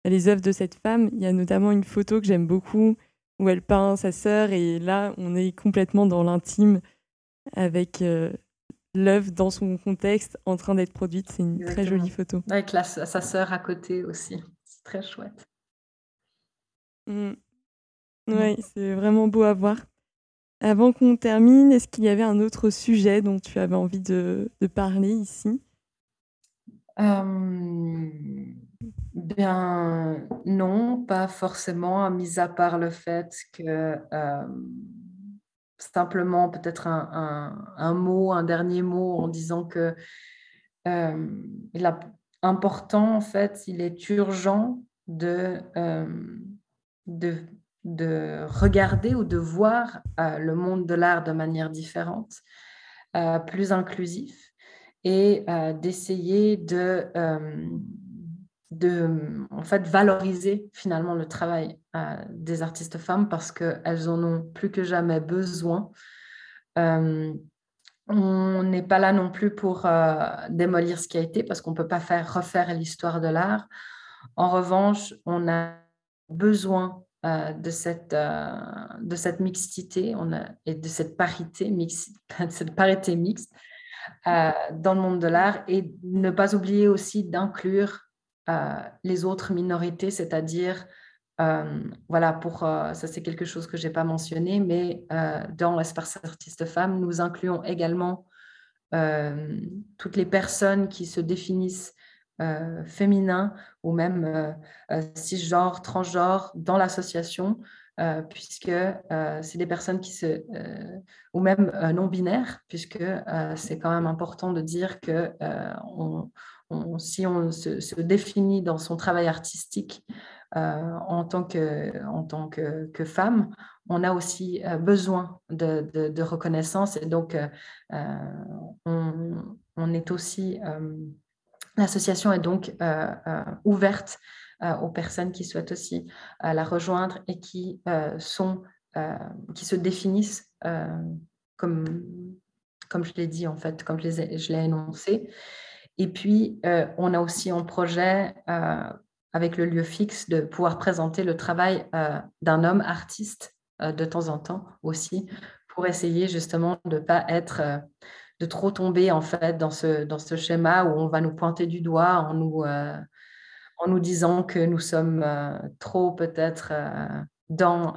les œuvres de cette femme. Il y a notamment une photo que j'aime beaucoup où elle peint sa sœur et là on est complètement dans l'intime avec euh, l'œuvre dans son contexte en train d'être produite. C'est une très jolie photo. Avec sa sœur à côté aussi très chouette. Mmh. Oui, c'est vraiment beau à voir. Avant qu'on termine, est-ce qu'il y avait un autre sujet dont tu avais envie de, parler ici? Bien, non, pas forcément, mis à part le fait que simplement peut-être un, mot, un dernier mot en disant que il a important, en fait, il est urgent de, euh, de, de, regarder ou de voir euh, le monde de l'art de manière différente, euh, plus inclusif, et d'essayer de, de en fait, valoriser finalement le travail des artistes femmes parce qu'elles en ont plus que jamais besoin. On n'est pas là non plus pour euh, démolir ce qui a été parce qu'on ne peut pas faire refaire l'histoire de l'art. En revanche, on a besoin de, cette, de cette mixité et de cette parité, mix, cette parité mixte dans le monde de l'art et ne pas oublier aussi d'inclure les autres minorités, c'est-à-dire euh, voilà, pour euh, ça c'est quelque chose que j'ai pas mentionné, mais euh, dans l'espace artiste femme, nous incluons également toutes les personnes qui se définissent féminins ou même cisgenres, transgenres dans l'association, puisque c'est des personnes qui se ou même non binaires, puisque c'est quand même important de dire que si on se, définit dans son travail artistique en tant que, en tant que, femme, on a aussi euh, besoin de, reconnaissance et donc euh, on, est aussi, l'association est donc ouverte aux personnes qui souhaitent aussi la rejoindre et qui sont, qui se définissent comme, comme je l'ai dit en fait, comme je l'ai énoncé. Et puis, on a aussi un projet avec le lieu fixe, de pouvoir présenter le travail euh, d'un homme artiste euh, de temps en temps aussi, pour essayer justement de ne pas être, euh, de trop tomber en fait dans ce, dans ce schéma où on va nous pointer du doigt en nous, en nous disant que nous sommes trop peut-être dans,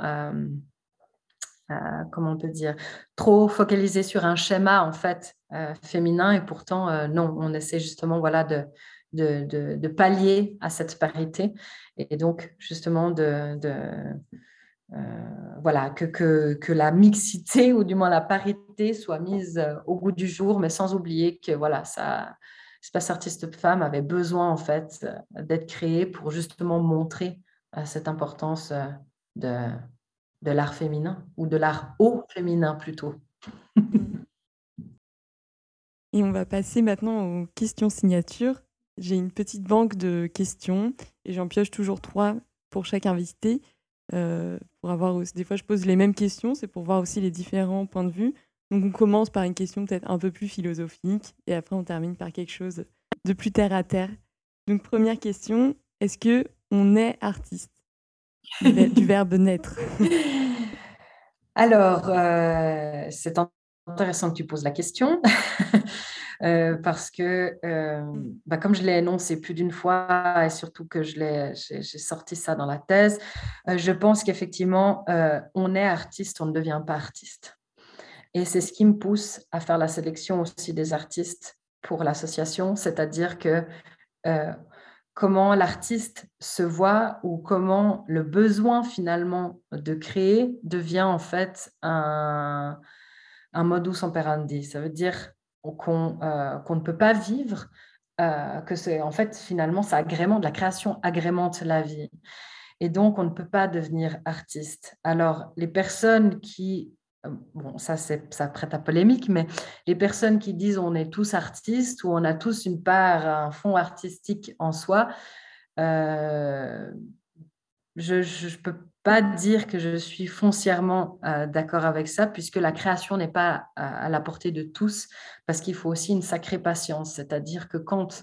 comment on peut dire, trop focalisés sur un schéma en fait féminin et pourtant non, on essaie justement voilà de de, pallier à cette parité et donc justement de, euh, voilà, que, que, la mixité ou du moins la parité soit mise euh, au goût du jour, mais sans oublier que voilà, ça, Espace Artiste Femme avait besoin en fait d'être créé pour justement montrer euh, cette importance de, de l'art féminin ou de l'art haut féminin plutôt. Et on va passer maintenant aux questions signatures. J'ai une petite banque de questions et j'en pioche toujours trois pour chaque invité. Euh, pour avoir aussi, des fois, je pose les mêmes questions, c'est pour voir aussi les différents points de vue. Donc, on commence par une question peut-être un peu plus philosophique et après, on termine par quelque chose de plus terre à terre. Donc, première question est-ce que on est artiste? Du verbe naître Alors, euh, c'est intéressant que tu poses la question. Euh, parce que, euh, bah, comme je l'ai énoncé plus d'une fois et surtout que j'ai, sorti ça dans la thèse, euh, je pense qu'effectivement, on est artiste, on ne devient pas artiste. Et c'est ce qui me pousse à faire la sélection aussi des artistes pour l'association, c'est-à-dire que comment l'artiste se voit ou comment le besoin finalement de créer devient en fait un, un modus operandi. Ça veut dire euh, qu'on ne peut pas vivre, euh, que c'est en fait finalement ça agrémente, la création agrémente la vie. Et donc on ne peut pas devenir artiste. Alors les personnes qui, euh, bon ça c'est ça prête à polémique, mais les personnes qui disent on est tous artistes ou on a tous une part, un fond artistique en soi, je ne peux pas dire que je suis foncièrement euh, d'accord avec ça, puisque la création n'est pas à, la portée de tous, parce qu'il faut aussi une sacrée patience. C'est-à-dire que quand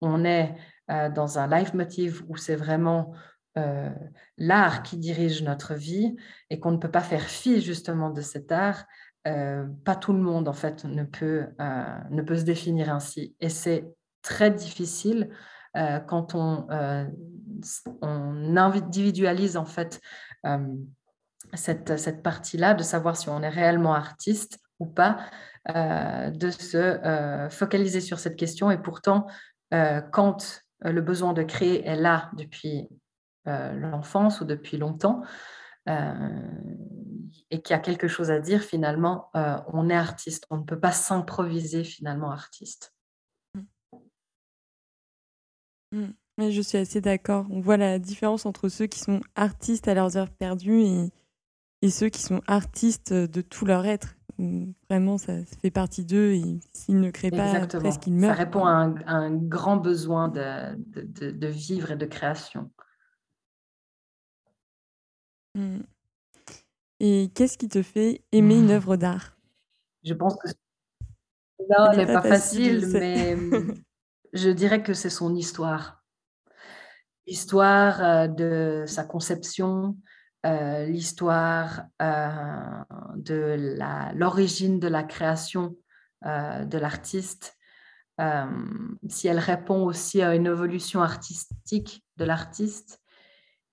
on est euh, dans un life motive où c'est vraiment euh, l'art qui dirige notre vie et qu'on ne peut pas faire fi justement de cet art, pas tout le monde en fait ne peut, ne peut se définir ainsi. Et c'est très difficile euh, quand on, euh, on, individualise en fait euh, cette, cette partie-là, de savoir si on est réellement artiste ou pas, de se focaliser sur cette question. Et pourtant, quand le besoin de créer est là depuis l'enfance ou depuis longtemps, et qu'il y a quelque chose à dire, finalement, on est artiste. On ne peut pas s'improviser finalement artiste. Mmh. je suis assez d'accord. On voit la différence entre ceux qui sont artistes à leurs heures perdues et, et ceux qui sont artistes de tout leur être. Vraiment, ça, fait partie d'eux et s'ils ne créent pas, presque ils meurent? Ça répond à un, grand besoin de, de, de, vivre et de création. Mmh. Et qu'est-ce qui te fait aimer une œuvre d'art? Je pense que non, n'est pas, facile, mais je dirais que c'est son histoire. l'histoire de sa conception, l'histoire de l'origine de la création de l'artiste, si elle répond aussi à une évolution artistique de l'artiste,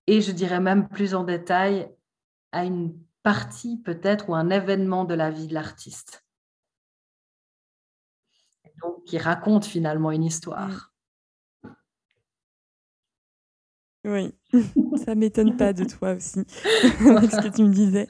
et je dirais même plus en détail à une partie peut-être ou un événement de la vie de l'artiste. Donc, qui raconte finalement une histoire. Oui, ça m'étonne pas de toi aussi, avec ce que tu me disais.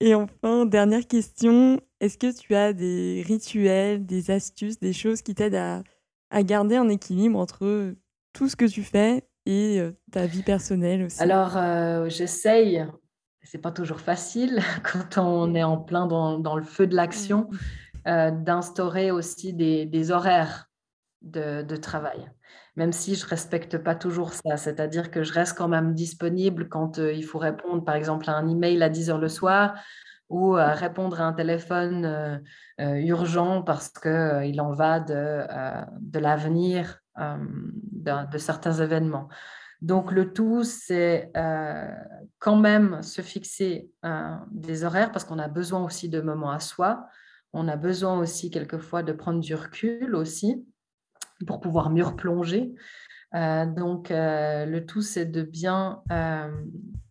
Et enfin, dernière question, est-ce que tu as des rituels, des astuces, des choses qui t'aident à, à garder un équilibre entre tout ce que tu fais et ta vie personnelle aussi? Alors, euh, j'essaye, c'est pas toujours facile quand on est en plein dans, dans le feu de l'action, mmh. euh, d'instaurer aussi des, des horaires de, de, travail. Même si je respecte pas toujours ça, c'est-à-dire que je reste quand même disponible quand il faut répondre, par exemple, à un email à 10 heures le soir ou à répondre à un téléphone urgent parce qu'il en va de, de l'avenir de, certains événements. Donc le tout, c'est quand même se fixer des horaires parce qu'on a besoin aussi de moments à soi. On a besoin aussi quelquefois de prendre du recul aussi pour pouvoir mieux replonger. donc, le tout, c'est de bien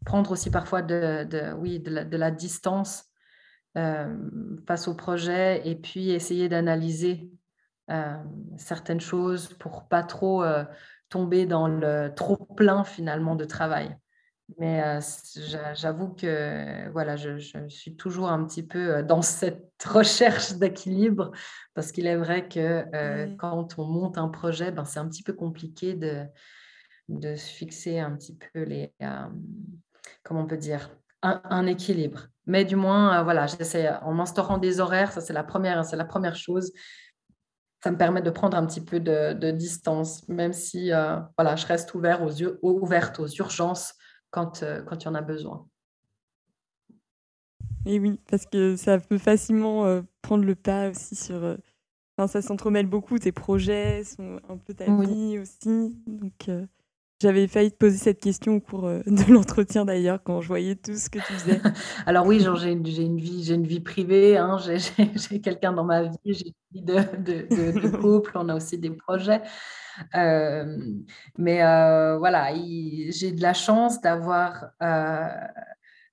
prendre aussi parfois de, oui, de, la, distance face au projet et puis essayer d'analyser certaines choses pour pas trop tomber dans le trop plein finalement de travail. Mais j'avoue que voilà, je, suis toujours un petit peu dans cette recherche d'équilibre parce qu'il est vrai que mmh. quand on monte un projet, ben, c'est un petit peu compliqué de, de se fixer un petit peu les, comment on peut dire, un, équilibre. Mais du moins, voilà, j'essaie en m'instaurant des horaires, ça c'est la première, c'est la première chose ça me permet de prendre un petit peu de, distance, même si euh, voilà, je reste ouvert aux yeux, ouverte aux urgences quand, euh, quand il y en a besoin. Et oui, parce que ça peut facilement euh, prendre le pas aussi sur... Enfin, ça s'entremêle beaucoup, tes projets sont un peu ta vie aussi. Donc, j'avais failli te poser cette question au cours euh, de l'entretien d'ailleurs, quand je voyais tout ce que tu faisais. Alors oui, j'ai une, vie, j'ai une vie privée, hein, j'ai quelqu'un dans ma vie, j'ai une vie de, couple, on a aussi des projets. Euh, mais euh, voilà, j'ai de la chance d'avoir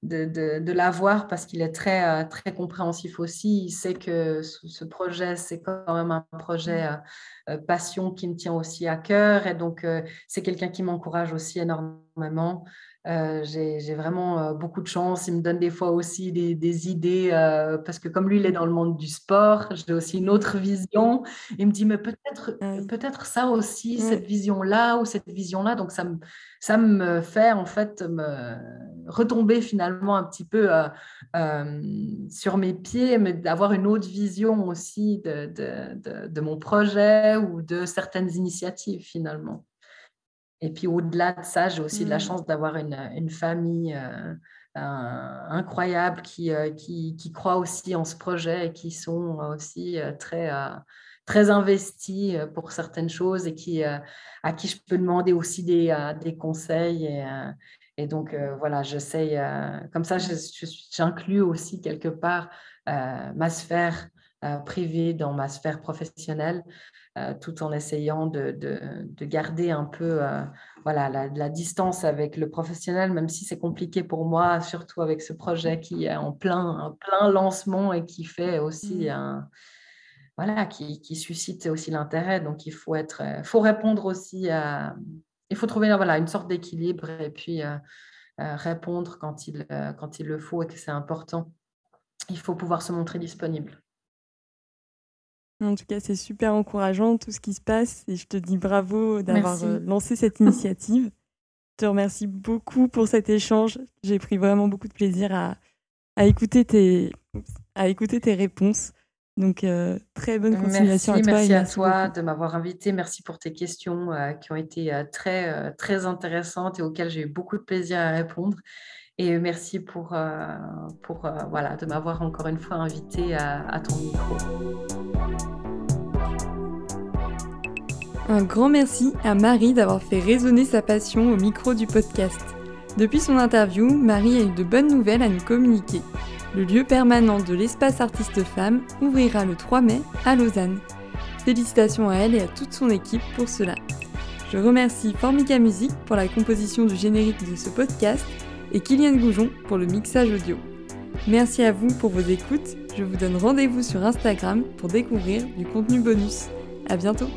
de, de, de l'avoir parce qu'il est très, euh, très compréhensif aussi. Il sait que ce, projet, c'est quand même un projet mmh. euh, euh, passion qui me tient aussi à cœur. Et donc, c'est quelqu'un qui m'encourage aussi énormément. Euh, j'ai vraiment euh, beaucoup de chance. Il me donne des fois aussi des, idées euh, parce que comme lui, il est dans le monde du sport, j'ai aussi une autre vision. Il me dit, mais peut-être ah peut-être ça aussi, cette vision-là ou cette vision-là. Donc, ça me, ça me fait en fait me retomber finalement un petit peu sur mes pieds, mais d'avoir une autre vision aussi de, de, de mon projet ou de certaines initiatives finalement. Et puis au-delà de ça, j'ai aussi de la mmh. chance d'avoir une, une, famille euh, incroyable qui, euh, qui, qui, croit aussi en ce projet et qui sont aussi euh, très, très investis pour certaines choses et qui, à qui je peux demander aussi des, des conseils. Et, et donc voilà, j'essaye, comme ça, j'inclus aussi quelque part ma sphère privée dans ma sphère professionnelle. Euh, tout en essayant de, de, garder un peu euh, voilà, la, distance avec le professionnel, même si c'est compliqué pour moi, surtout avec ce projet qui est en plein, plein lancement et qui fait aussi mmh. un, voilà, qui, qui, suscite aussi l'intérêt. Donc, il faut, être, euh, faut répondre aussi à. Il faut trouver voilà, une sorte d'équilibre et puis répondre quand il, quand il le faut et que c'est important. Il faut pouvoir se montrer disponible. En tout cas, c'est super encourageant tout ce qui se passe et je te dis bravo d'avoir euh, lancé cette initiative. je te remercie beaucoup pour cet échange. J'ai pris vraiment beaucoup de plaisir à, à, écouter, tes, à écouter tes réponses. Donc, euh, très bonne continuation à toi. Merci à toi de m'avoir invité. Merci pour tes questions euh, qui ont été très, très intéressantes et auxquelles j'ai eu beaucoup de plaisir à répondre. Et merci pour, pour voilà, de m'avoir encore une fois invité à, à ton micro. Un grand merci à Marie d'avoir fait résonner sa passion au micro du podcast. Depuis son interview, Marie a eu de bonnes nouvelles à nous communiquer. Le lieu permanent de l'espace artiste femme ouvrira le 3 mai à Lausanne. Félicitations à elle et à toute son équipe pour cela. Je remercie Formica Music pour la composition du générique de ce podcast et Kylian Goujon pour le mixage audio. Merci à vous pour vos écoutes. Je vous donne rendez-vous sur Instagram pour découvrir du contenu bonus. À bientôt!